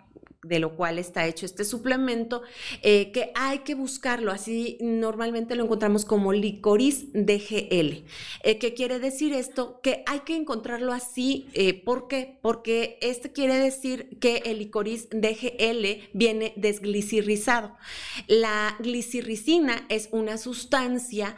de lo cual está hecho este suplemento, eh, que hay que buscarlo, así normalmente lo encontramos como licoriz DGL. Eh, ¿Qué quiere decir esto? Que hay que encontrarlo así, eh, ¿por qué? Porque este quiere decir que el licoriz DGL viene desglicirrizado. La glicirricina es una sustancia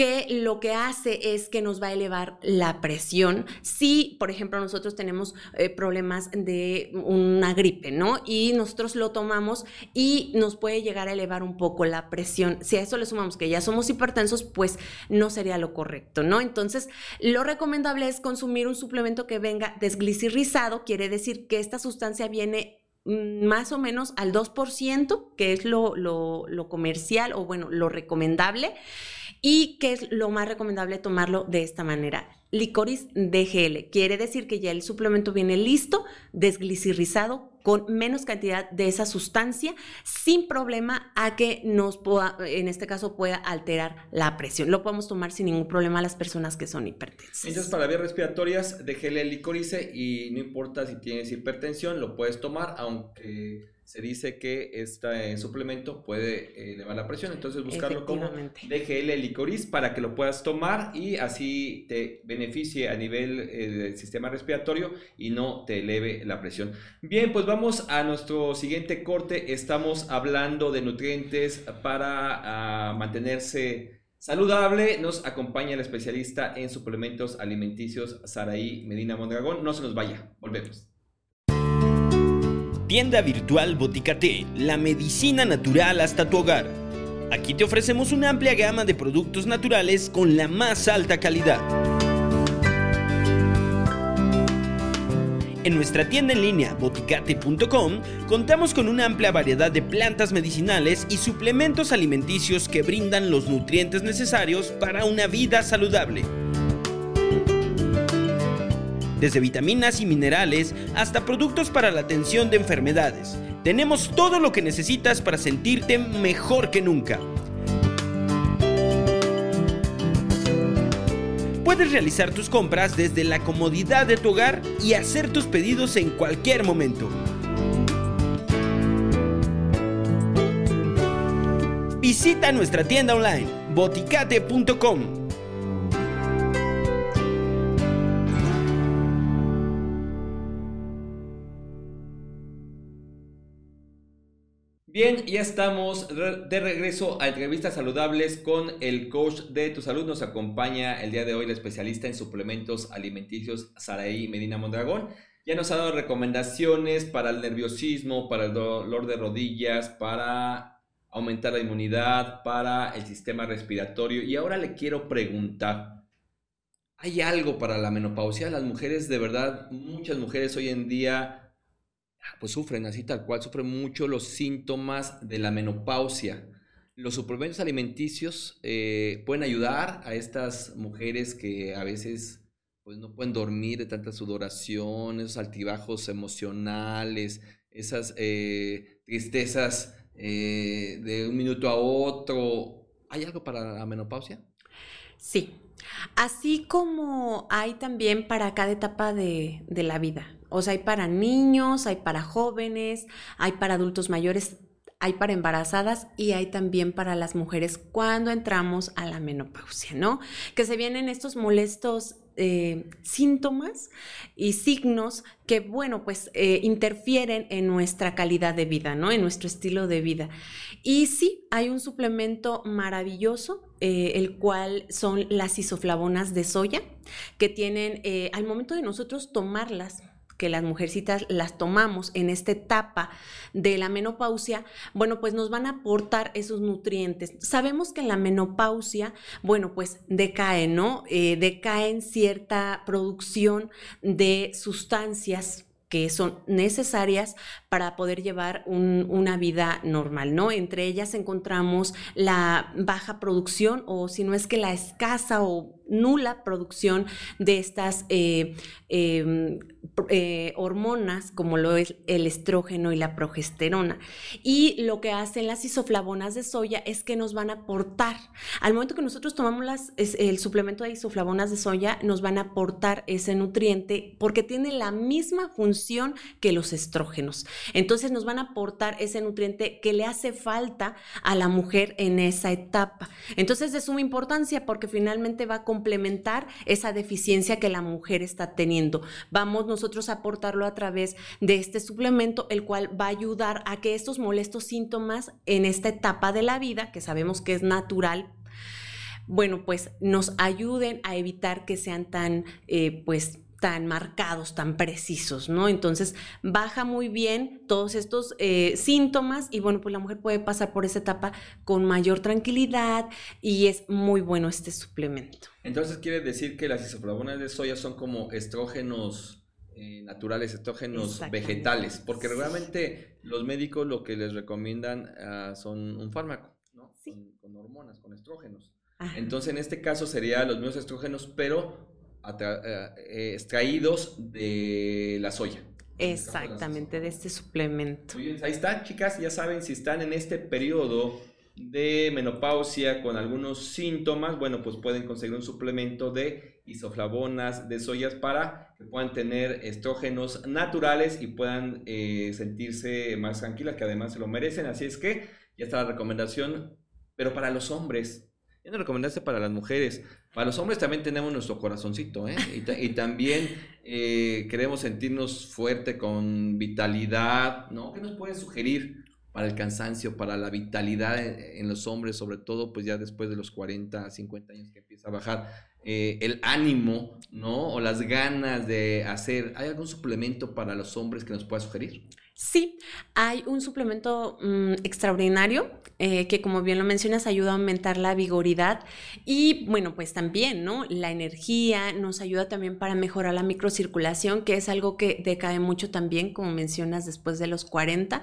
que lo que hace es que nos va a elevar la presión. Si, por ejemplo, nosotros tenemos eh, problemas de una gripe, ¿no? Y nosotros lo tomamos y nos puede llegar a elevar un poco la presión. Si a eso le sumamos que ya somos hipertensos, pues no sería lo correcto, ¿no? Entonces, lo recomendable es consumir un suplemento que venga desglicirrizado, quiere decir que esta sustancia viene mm, más o menos al 2%, que es lo, lo, lo comercial o bueno, lo recomendable y que es lo más recomendable tomarlo de esta manera. Licorice DGL quiere decir que ya el suplemento viene listo, desglicirrizado, con menos cantidad de esa sustancia, sin problema a que nos pueda, en este caso, pueda alterar la presión. Lo podemos tomar sin ningún problema a las personas que son hipertensas. Entonces, para vías respiratorias, DGL licorice y no importa si tienes hipertensión, lo puedes tomar, aunque se dice que este suplemento puede eh, elevar la presión, entonces buscarlo como DGL licoriz para que lo puedas tomar y así te beneficie a nivel eh, del sistema respiratorio y no te eleve la presión. Bien, pues vamos a nuestro siguiente corte. Estamos hablando de nutrientes para ah, mantenerse saludable. Nos acompaña el especialista en suplementos alimenticios Saraí Medina Mondragón. No se nos vaya, volvemos. Tienda virtual Boticate, la medicina natural hasta tu hogar. Aquí te ofrecemos una amplia gama de productos naturales con la más alta calidad. En nuestra tienda en línea boticate.com contamos con una amplia variedad de plantas medicinales y suplementos alimenticios que brindan los nutrientes necesarios para una vida saludable desde vitaminas y minerales hasta productos para la atención de enfermedades. Tenemos todo lo que necesitas para sentirte mejor que nunca. Puedes realizar tus compras desde la comodidad de tu hogar y hacer tus pedidos en cualquier momento. Visita nuestra tienda online boticate.com Bien, ya estamos de regreso a entrevistas saludables con el coach de tu salud. Nos acompaña el día de hoy el especialista en suplementos alimenticios Saraí Medina Mondragón. Ya nos ha dado recomendaciones para el nerviosismo, para el dolor de rodillas, para aumentar la inmunidad, para el sistema respiratorio. Y ahora le quiero preguntar, ¿hay algo para la menopausia? Las mujeres, de verdad, muchas mujeres hoy en día pues sufren así tal cual, sufren mucho los síntomas de la menopausia. Los suplementos alimenticios eh, pueden ayudar a estas mujeres que a veces pues, no pueden dormir de tanta sudoración, esos altibajos emocionales, esas eh, tristezas eh, de un minuto a otro. ¿Hay algo para la menopausia? Sí, así como hay también para cada etapa de la vida. O sea, hay para niños, hay para jóvenes, hay para adultos mayores. hay para embarazadas y hay también para las mujeres cuando entramos a la menopausia, ¿no? Que se vienen estos molestos eh, síntomas y signos que, bueno, pues eh, interfieren en nuestra calidad de vida, ¿no? En nuestro estilo de vida. Y sí, hay un suplemento maravilloso, eh, el cual son las isoflavonas de soya, que tienen, al momento de nosotros tomarlas, que las mujercitas las tomamos en esta etapa de la menopausia, bueno, pues nos van a aportar esos nutrientes. Sabemos que en la menopausia, bueno, pues decae, ¿no? Eh, decaen cierta producción de sustancias que son necesarias para poder llevar una vida normal, ¿no? Entre ellas encontramos la baja producción o si no es que la escasa o nula producción de estas eh, em, eh, hormonas como lo es el estrógeno y la progesterona. Y lo que hacen las isoflavonas de soya es que nos van a aportar, al momento que nosotros tomamos el suplemento de isoflavonas de soya, nos van a aportar ese nutriente porque tiene la misma función que los estrógenos. Entonces nos van a aportar ese nutriente que le hace falta a la mujer en esa etapa. Entonces es de suma importancia porque finalmente va a complementar esa deficiencia que la mujer está teniendo. Vamos nosotros a aportarlo a través de este suplemento, el cual va a ayudar a que estos molestos síntomas en esta etapa de la vida, que sabemos que es natural, bueno, pues nos ayuden a evitar que sean tan, eh, pues, tan marcados, tan precisos, ¿no? Entonces baja muy bien todos estos eh, síntomas y bueno, pues la mujer puede pasar por esa etapa con mayor tranquilidad y es muy bueno este suplemento. Entonces quiere decir que las isoflavonas de soya son como estrógenos eh, naturales, estrógenos vegetales, porque realmente los médicos lo que les recomiendan ah, son un fármaco, ¿no? Con, hormonas, con estrógenos. Entonces en este caso serían los mismos estrógenos, pero eh, extraídos de la soya. Exactamente, de este suplemento. ahí están, chicas, ya saben, si están en este periodo de menopausia con algunos síntomas, bueno, pues pueden conseguir un suplemento de isoflavonas de soyas para que puedan tener estrógenos naturales y puedan eh, sentirse más tranquilas, que además se lo merecen. Así es que ya está la recomendación, pero para los hombres, ya no recomendaste para las mujeres. Para los hombres también tenemos nuestro corazoncito, ¿eh? Y, también eh, queremos sentirnos fuerte, con vitalidad, ¿no? ¿Qué nos puedes sugerir para el cansancio, para la vitalidad en, los hombres, sobre todo, pues ya después de los 40, 50 años que empieza a bajar eh, el ánimo, ¿no? O las ganas de hacer. ¿Hay algún suplemento para los hombres que nos pueda sugerir? Sí, hay un suplemento mm, extraordinario eh, que, como bien lo mencionas, ayuda a aumentar la vigoridad y, bueno, pues también, ¿no? La energía nos ayuda también para mejorar la microcirculación, que es algo que decae mucho también, como mencionas, después de los 40.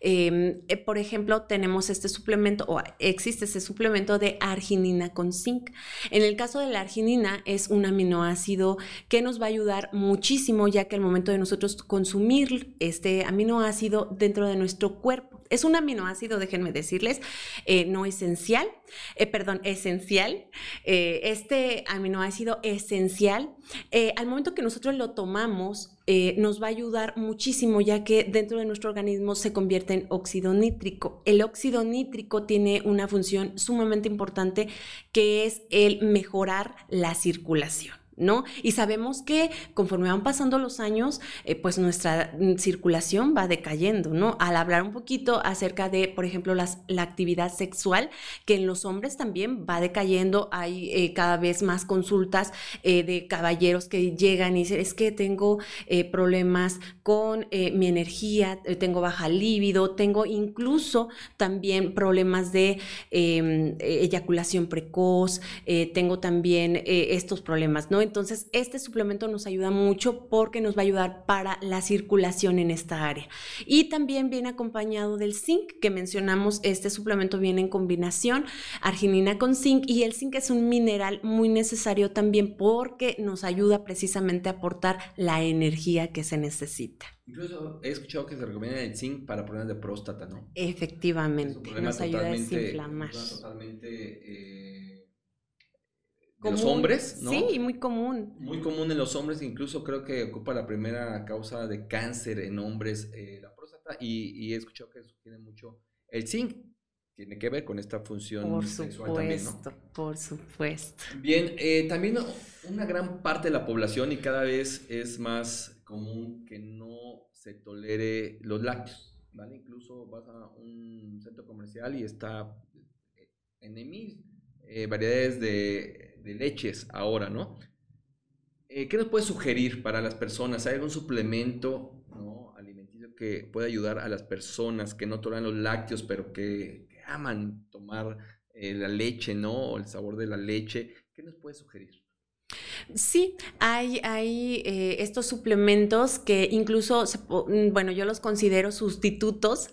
Em, eh, por ejemplo, tenemos este suplemento, o existe ese suplemento de arginina con zinc. En el caso de la arginina, es un aminoácido que nos va a ayudar muchísimo, ya que al momento de nosotros consumir este aminoácido dentro de nuestro cuerpo, es un aminoácido, déjenme decirles, eh, no esencial, eh, perdón, esencial. Eh, este aminoácido esencial, al momento que nosotros lo tomamos, nos va a ayudar muchísimo, ya que dentro de nuestro organismo se convierte en óxido nítrico. El óxido nítrico tiene una función sumamente importante que es el mejorar la circulación. ¿No? Y sabemos que conforme van pasando los años, eh, pues nuestra mm, circulación va decayendo, ¿no? Al hablar un poquito acerca de, por ejemplo, la actividad sexual, que en los hombres también va decayendo, hay eh, cada vez más consultas eh, de caballeros que llegan y dicen, es que tengo problemas con mi energía, tengo baja líbido, tengo incluso también problemas de em, eyaculación precoz, tengo también estos problemas, ¿no? Entonces, este suplemento nos ayuda mucho porque nos va a ayudar para la circulación en esta área. Y también viene acompañado del zinc que mencionamos. Este suplemento viene en combinación arginina con zinc y el zinc es un mineral muy necesario también porque nos ayuda precisamente a aportar la energía que se necesita. Incluso he escuchado que se recomienda el zinc para problemas de próstata, ¿no? Efectivamente, nos ayuda a desinflamar. Totalmente, eh, de los hombres, ¿no? Sí, muy común. Muy común en los hombres, incluso creo que ocupa la primera causa de cáncer en hombres, eh, la próstata, y, he escuchado que eso tiene mucho el zinc tiene que ver con esta función por sexual también, ¿no? supuesto, por supuesto. Bien, eh, también una gran parte de la población y cada vez es más común que no se tolere los lácteos, ¿vale? Incluso vas a un centro comercial y está en mil eh, variedades de, leches ahora, ¿no? Eh, ¿Qué nos puede sugerir para las personas? ¿Hay algún suplemento ¿no? alimenticio que pueda ayudar a las personas que no toleran los lácteos, pero que, aman tomar eh, la leche, ¿no? El sabor de la leche. ¿Qué nos puede sugerir? Sí, hay, hay eh, estos suplementos que incluso, mm, bueno, yo los considero sustitutos,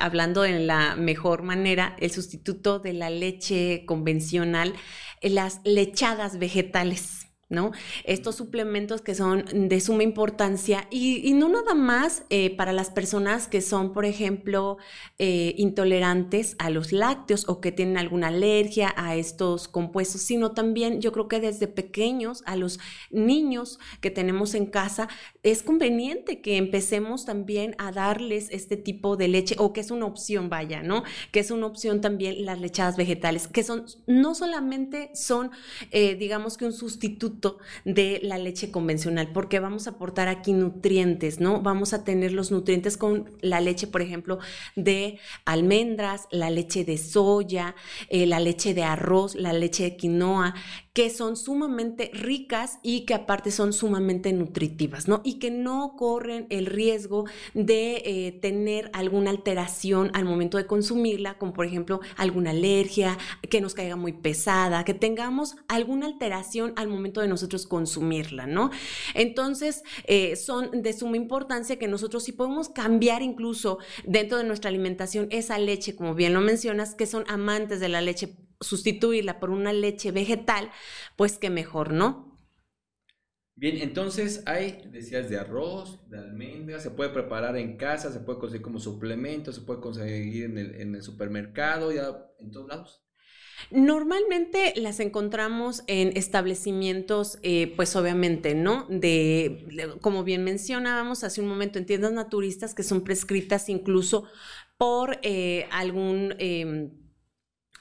hablando en la mejor manera, el sustituto de la leche convencional, las lechadas vegetales. ¿No? Estos suplementos que son de suma importancia y, no nada más eh, para las personas que son, por ejemplo, eh, intolerantes a los lácteos o que tienen alguna alergia a estos compuestos, sino también yo creo que desde pequeños a los niños que tenemos en casa es conveniente que empecemos también a darles este tipo de leche o que es una opción, vaya, ¿no? Que es una opción también las lechadas vegetales, que son, no solamente son, eh, digamos que un sustituto, de la leche convencional, porque vamos a aportar aquí nutrientes, ¿no? Vamos a tener los nutrientes con la leche, por ejemplo, de almendras, la leche de soya, eh, la leche de arroz, la leche de quinoa, que son sumamente ricas y que aparte son sumamente nutritivas, ¿no? Y que no corren el riesgo de eh, tener alguna alteración al momento de consumirla, como por ejemplo alguna alergia, que nos caiga muy pesada, que tengamos alguna alteración al momento de nosotros consumirla, ¿no? Entonces, eh, son de suma importancia que nosotros sí podemos cambiar incluso dentro de nuestra alimentación esa leche, como bien lo mencionas, que son amantes de la leche sustituirla por una leche vegetal, pues que mejor, ¿no? Bien, entonces hay, decías, de arroz, de almendras, se puede preparar en casa, se puede conseguir como suplemento, se puede conseguir en el, en el supermercado, ya en todos lados. Normalmente las encontramos en establecimientos, eh, pues obviamente, ¿no? De, de, como bien mencionábamos hace un momento, en tiendas naturistas que son prescritas incluso por eh, algún... Eh,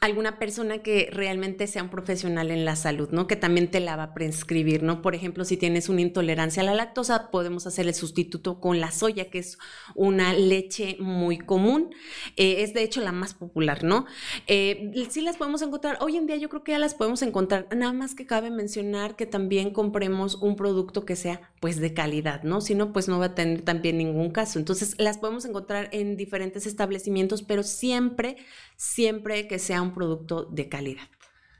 alguna persona que realmente sea un profesional en la salud, ¿no? Que también te la va a prescribir, ¿no? Por ejemplo, si tienes una intolerancia a la lactosa, podemos hacer el sustituto con la soya, que es una leche muy común. Eh, es de hecho la más popular, ¿no? Eh, sí las podemos encontrar. Hoy en día yo creo que ya las podemos encontrar. Nada más que cabe mencionar que también compremos un producto que sea, pues, de calidad, ¿no? Si no, pues no va a tener también ningún caso. Entonces, las podemos encontrar en diferentes establecimientos, pero siempre, siempre que sea un producto de calidad.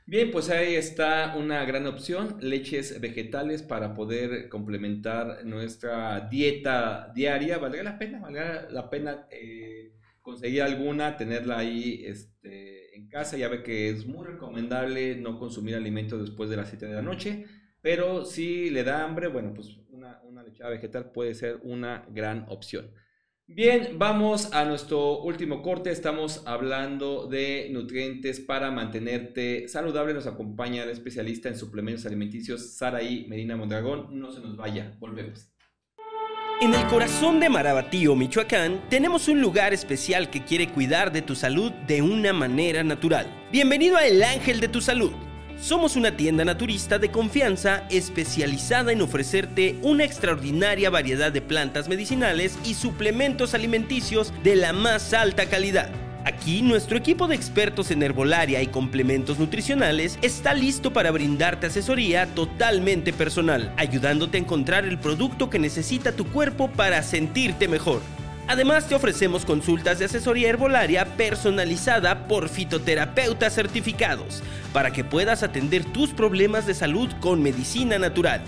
Bien, pues ahí está una gran opción, leches vegetales para poder complementar nuestra dieta diaria. ¿Valdría la pena? ¿Valdría la pena eh, conseguir alguna, tenerla ahí este, en casa? Ya ve que es muy recomendable no consumir alimentos después de las 7 de la noche, pero si le da hambre, bueno, pues una, una lechada vegetal puede ser una gran opción. Bien, vamos a nuestro último corte. Estamos hablando de nutrientes para mantenerte saludable. Nos acompaña el especialista en suplementos alimenticios, Saraí Medina Mondragón. No se nos vaya, volvemos. En el corazón de Marabatío, Michoacán, tenemos un lugar especial que quiere cuidar de tu salud de una manera natural. Bienvenido a El Ángel de tu Salud somos una tienda naturista de confianza especializada en ofrecerte una extraordinaria variedad de plantas medicinales y suplementos alimenticios de la más alta calidad. Aquí nuestro equipo de expertos en herbolaria y complementos nutricionales está listo para brindarte asesoría totalmente personal, ayudándote a encontrar el producto que necesita tu cuerpo para sentirte mejor. Además te ofrecemos consultas de asesoría herbolaria personalizada por fitoterapeutas certificados para que puedas atender tus problemas de salud con medicina natural.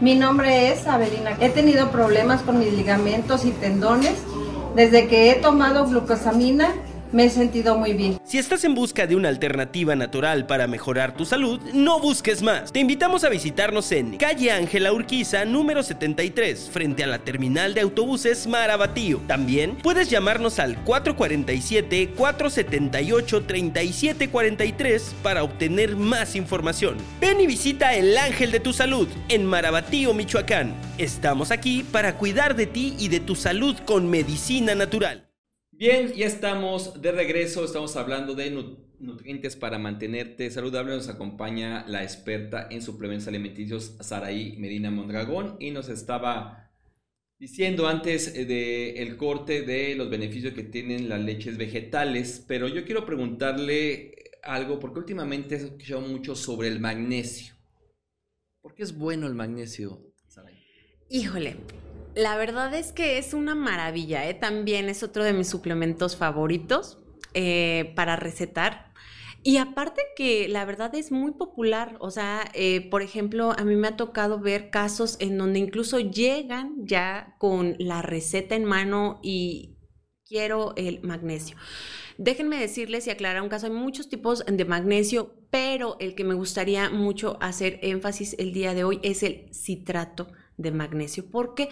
Mi nombre es Avelina. He tenido problemas con mis ligamentos y tendones desde que he tomado glucosamina me he sentido muy bien. Si estás en busca de una alternativa natural para mejorar tu salud, no busques más. Te invitamos a visitarnos en calle Ángela Urquiza, número 73, frente a la terminal de autobuses Marabatío. También puedes llamarnos al 447-478-3743 para obtener más información. Ven y visita el Ángel de tu Salud en Marabatío, Michoacán. Estamos aquí para cuidar de ti y de tu salud con medicina natural. Bien, ya estamos de regreso, estamos hablando de nutrientes para mantenerte saludable. Nos acompaña la experta en suplementos alimenticios, Saraí Medina Mondragón, y nos estaba diciendo antes del corte de los beneficios que tienen las leches vegetales, pero yo quiero preguntarle algo, porque últimamente he escuchado mucho sobre el magnesio. ¿Por qué es bueno el magnesio, Saraí? Híjole, la verdad es que es una maravilla, ¿eh? también es otro de mis suplementos favoritos eh, para recetar. Y aparte que la verdad es muy popular, o sea, eh, por ejemplo, a mí me ha tocado ver casos en donde incluso llegan ya con la receta en mano y quiero el magnesio. Déjenme decirles y aclarar un caso, hay muchos tipos de magnesio, pero el que me gustaría mucho hacer énfasis el día de hoy es el citrato de magnesio. ¿Por qué?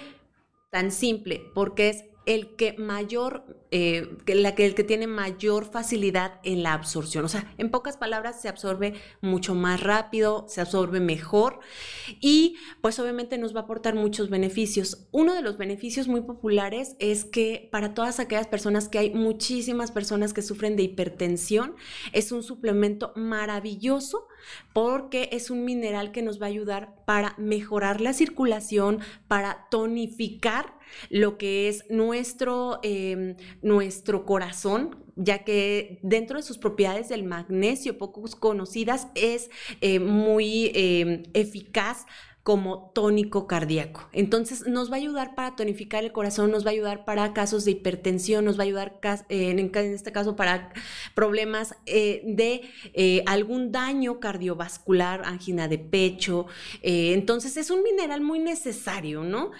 Tan simple, porque es el que mayor, eh, la que, el que tiene mayor facilidad en la absorción. O sea, en pocas palabras, se absorbe mucho más rápido, se absorbe mejor y pues obviamente nos va a aportar muchos beneficios. Uno de los beneficios muy populares es que para todas aquellas personas que hay muchísimas personas que sufren de hipertensión, es un suplemento maravilloso porque es un mineral que nos va a ayudar para mejorar la circulación, para tonificar lo que es nuestro, em, nuestro corazón, ya que dentro de sus propiedades del magnesio, poco conocidas, es eh, muy em, eficaz como tónico cardíaco. Entonces nos va a ayudar para tonificar el corazón, nos va a ayudar para casos de hipertensión, nos va a ayudar en, este caso para problemas eh, de eh, algún daño cardiovascular, angina de pecho. Eh, entonces es un mineral muy necesario, ¿no?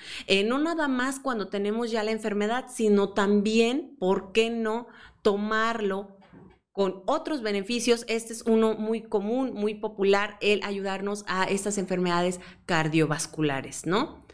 no nada más cuando tenemos ya la enfermedad, sino también, ¿por qué no tomarlo con otros beneficios. Este es uno muy común, muy popular, el ayudarnos a estas enfermedades cardiovasculares, ¿no?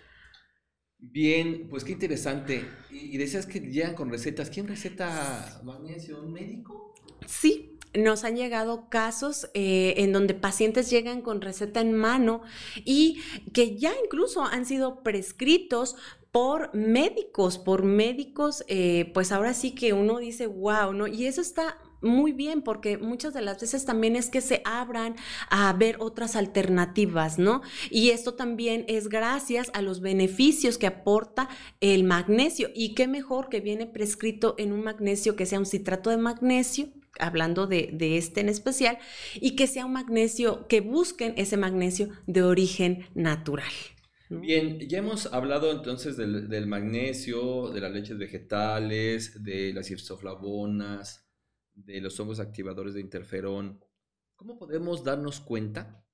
Bien, pues qué interesante. Y, decías que llegan con recetas. ¿Quién receta magnesio? ¿Un médico? Sí, nos han llegado casos eh, en donde pacientes llegan con receta en mano y que ya incluso han sido prescritos por médicos, por médicos, eh, pues ahora sí que uno dice, wow, ¿no? Y eso está muy bien, porque muchas de las veces también es que se abran a ver otras alternativas, ¿no? Y esto también es gracias a los beneficios que aporta el magnesio. Y qué mejor que viene prescrito en un magnesio que sea un citrato de magnesio hablando de, de, este en especial, y que sea un magnesio, que busquen ese magnesio de origen natural. Bien, ya hemos hablado entonces del, del, magnesio, de las leches vegetales, de las isoflavonas, de los hongos activadores de interferón, ¿cómo podemos darnos cuenta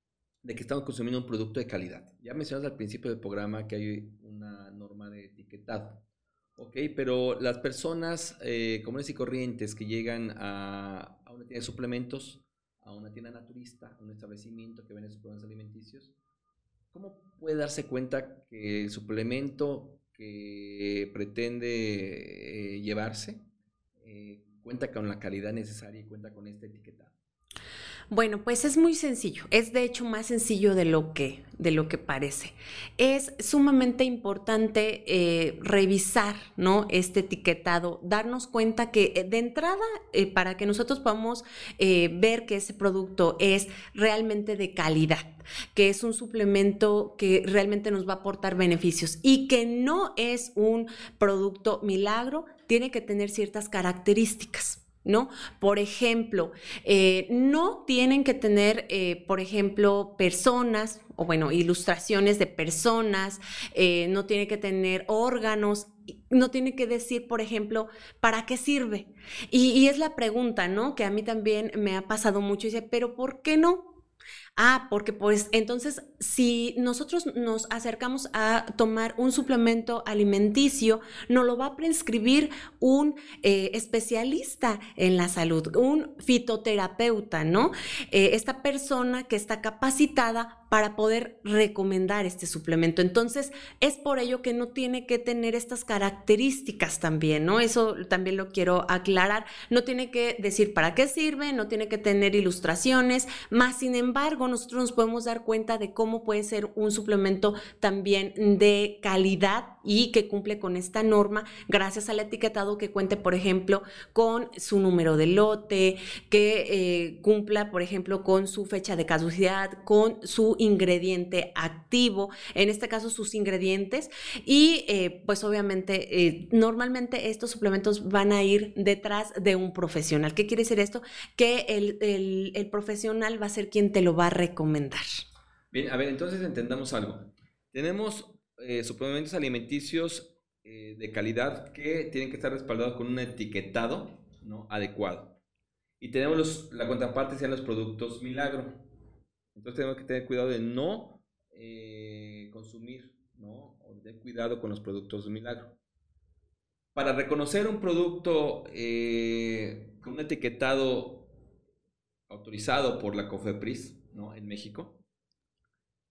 de que estamos consumiendo un producto de calidad? Ya mencionas al principio del programa que hay una norma de etiquetado. Ok, pero las personas eh, comunes y corrientes que llegan a, a, una tienda de suplementos, a una tienda naturista, a un establecimiento que vende suplementos alimenticios, ¿cómo puede darse cuenta que el suplemento que pretende eh, llevarse eh, cuenta con la calidad necesaria y cuenta con esta etiqueta? Bueno, pues es muy sencillo. Es de hecho más sencillo de lo que, de lo que parece. Es sumamente importante eh, revisar ¿no? este etiquetado, darnos cuenta que eh, de entrada, eh, para que nosotros podamos ver que ese producto es realmente de calidad, que es un suplemento que realmente nos va a aportar beneficios y que no es un producto milagro, tiene que tener ciertas características. ¿no? Por ejemplo, eh, no tienen que tener, eh, por ejemplo, personas, o bueno, ilustraciones de personas, eh, no tiene que tener órganos, no tiene que decir, por ejemplo, ¿para qué sirve? Y, y, es la pregunta, ¿no? Que a mí también me ha pasado mucho, y dice, pero ¿por qué no? Ah, porque pues entonces si nosotros nos acercamos a tomar un suplemento alimenticio, nos lo va a prescribir un eh, especialista en la salud, un fitoterapeuta, ¿no? Eh, esta persona que está capacitada para poder recomendar este suplemento. Entonces, es por ello que no tiene que tener estas características también, ¿no? Eso también lo quiero aclarar. No tiene que decir para qué sirve, no tiene que tener ilustraciones, más sin embargo, nosotros nos podemos dar cuenta de cómo puede ser un suplemento también de calidad y que cumple con esta norma gracias al etiquetado que cuente, por ejemplo, con su número de lote, que eh, cumpla, por ejemplo, con su fecha de caducidad, con su ingrediente activo, en este caso sus ingredientes. Y eh, pues obviamente, eh, normalmente estos suplementos van a ir detrás de un profesional. ¿Qué quiere decir esto? Que el, el profesional va a ser quien te lo va a recomendar. Bien, a ver, entonces entendamos algo. Tenemos eh, suplementos alimenticios eh, de calidad que tienen que estar respaldados con un etiquetado ¿no? adecuado. Y tenemos la contraparte, sean los productos milagro. Entonces tenemos que tener cuidado de no eh, consumir, ¿no? O tener cuidado con los productos milagro. Para reconocer un producto con un etiquetado autorizado por la COFEPRIS, ¿no? En México,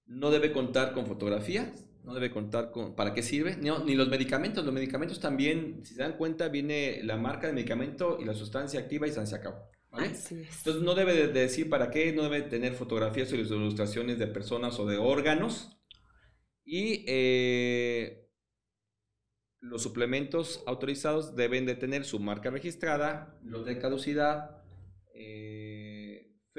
no debe contar con fotografías, no debe contar con para qué sirve, ni los medicamentos. Los medicamentos también, si se dan cuenta, viene la marca del medicamento y la sustancia activa y se acabó. Entonces no debe de decir para qué, no debe tener fotografías o ilustraciones de personas o de órganos. Y eh, los suplementos autorizados deben de tener su marca registrada, los de caducidad, eh,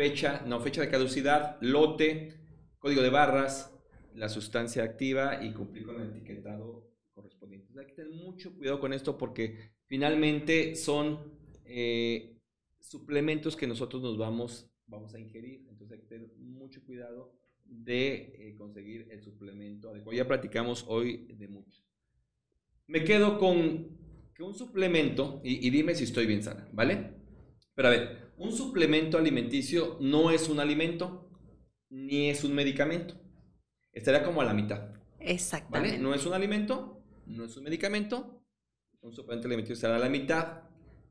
fecha, no, fecha de caducidad, lote, código de barras, la sustancia activa y cumplir con el etiquetado correspondiente. hay que tener mucho cuidado con esto porque finalmente son eh, suplementos que nosotros nos vamos, vamos a ingerir. Entonces hay que tener mucho cuidado de eh, conseguir el suplemento adecuado. Ya platicamos hoy de mucho. Me quedo con que un suplemento, y, y dime si estoy bien sana, ¿vale? Pero a ver, un suplemento alimenticio no es un alimento ni es un medicamento estaría como a la mitad. Exactamente. No es un alimento, no es un medicamento, un suplemento alimenticio estará a la mitad.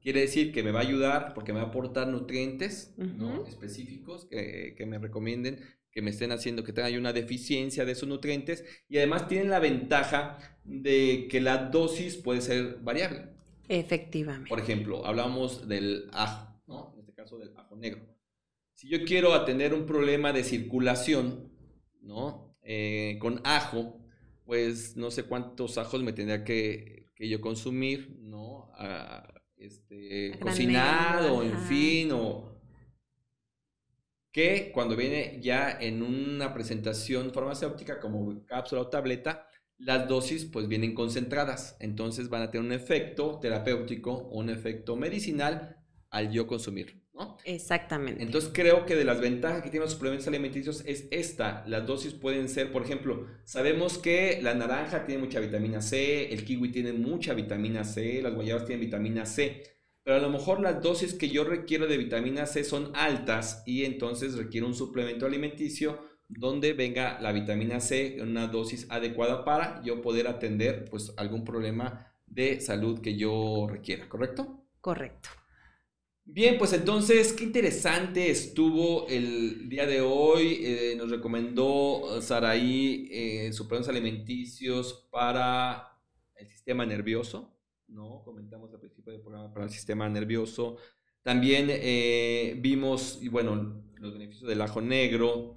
Quiere decir que me va a ayudar porque me va a aportar nutrientes específicos que, que, me recomienden, que me estén haciendo que tenga una deficiencia de esos nutrientes. Y además tienen la ventaja de que la dosis puede ser variable. Efectivamente. Por ejemplo, hablamos del ajo, caso del ajo negro. Si yo quiero atender un problema de circulación, ¿no? Eh, con ajo, pues no sé cuántos ajos me tendría que, yo consumir, ¿no? este, cocinado, en fin, o que cuando viene ya en una presentación farmacéutica como cápsula o tableta, las dosis pues vienen concentradas, entonces van a tener un efecto terapéutico o un efecto medicinal al yo consumir. Exactamente. Entonces creo que de las ventajas que tienen los suplementos alimenticios es esta. Las dosis pueden ser, por ejemplo, sabemos que la naranja tiene mucha vitamina C, el kiwi tiene mucha vitamina C, las guayabas tienen vitamina C, pero a lo mejor las dosis que yo requiero de vitamina C son altas y entonces requiero un suplemento alimenticio donde venga la vitamina C en una dosis adecuada para yo poder atender pues algún problema de salud que yo requiera, ¿correcto? Correcto. Bien, pues entonces, qué interesante estuvo el día de hoy. Eh, nos recomendó Saraí eh, suplementos alimenticios para el sistema nervioso, ¿no? Comentamos al principio del programa para el sistema nervioso. También eh, vimos, y bueno, los beneficios del ajo negro.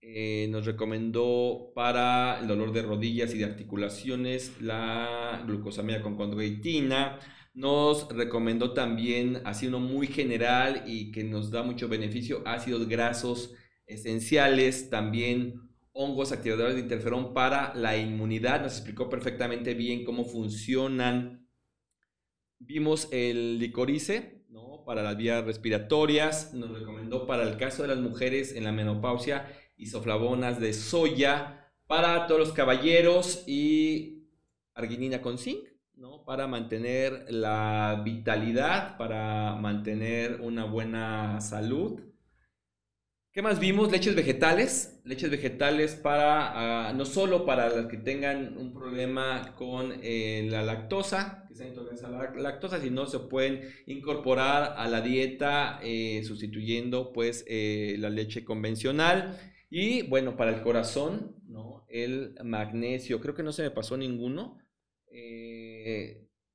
Eh, nos recomendó para el dolor de rodillas y de articulaciones la glucosamina con condroitina nos recomendó también, así uno muy general y que nos da mucho beneficio, ácidos grasos esenciales, también hongos activadores de interferón para la inmunidad. Nos explicó perfectamente bien cómo funcionan. Vimos el licorice, ¿no? Para las vías respiratorias. Nos recomendó para el caso de las mujeres en la menopausia isoflavonas de soya. Para todos los caballeros y arginina con zinc ¿no? Para mantener la vitalidad, para mantener una buena salud. ¿Qué más vimos? Leches vegetales. Leches vegetales para, ah, no solo para las que tengan un problema con eh, la lactosa, que sean intolerancia a la lactosa, sino se pueden incorporar a la dieta eh, sustituyendo pues eh, la leche convencional. Y bueno, para el corazón, ¿no? El magnesio. Creo que no se me pasó ninguno.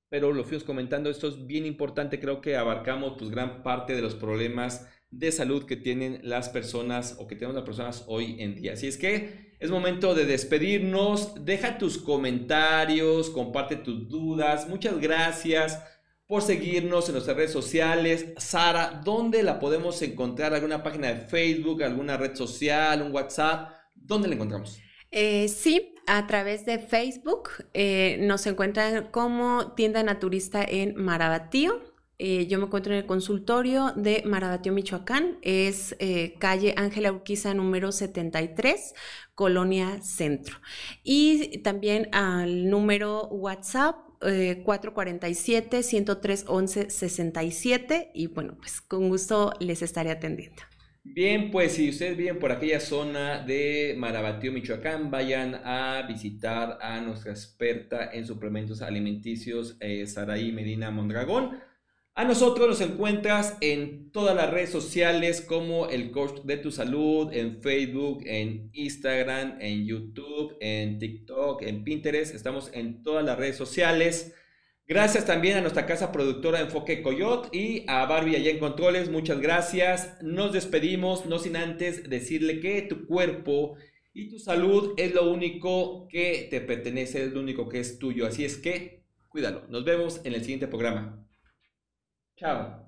Pero lo fuimos comentando, esto es bien importante, creo que abarcamos pues gran parte de los problemas de salud que tienen las personas o que tenemos las personas hoy en día. Así es que es momento de despedirnos. Deja tus comentarios, comparte tus dudas. Muchas gracias por seguirnos en nuestras redes sociales. Sara, ¿dónde la podemos encontrar? ¿Alguna página de Facebook, alguna red social, un WhatsApp? ¿Dónde la encontramos? Eh, sí, a través de Facebook eh, nos encuentran como tienda naturista en Marabatío. Eh, yo me encuentro en el consultorio de Marabatío, Michoacán. Es eh, calle Ángela Urquiza número 73, Colonia Centro. Y también al número WhatsApp 447-103-1167 eh, y bueno, pues con gusto les estaré atendiendo. Bien, pues si ustedes viven por aquella zona de Marabatío, Michoacán, vayan a visitar a nuestra experta en suplementos alimenticios, Saraí Medina Mondragón. A nosotros nos encuentras en todas las redes sociales como el coach de tu salud, en Facebook, en Instagram, en YouTube, en TikTok, en Pinterest. Estamos en todas las redes sociales. Gracias también a nuestra casa productora Enfoque Coyot y a Barbie allá en Controles. Muchas gracias. Nos despedimos, no sin antes decirle que tu cuerpo y tu salud es lo único que te pertenece, es lo único que es tuyo. Así es que cuídalo. Nos vemos en el siguiente programa. Ciao.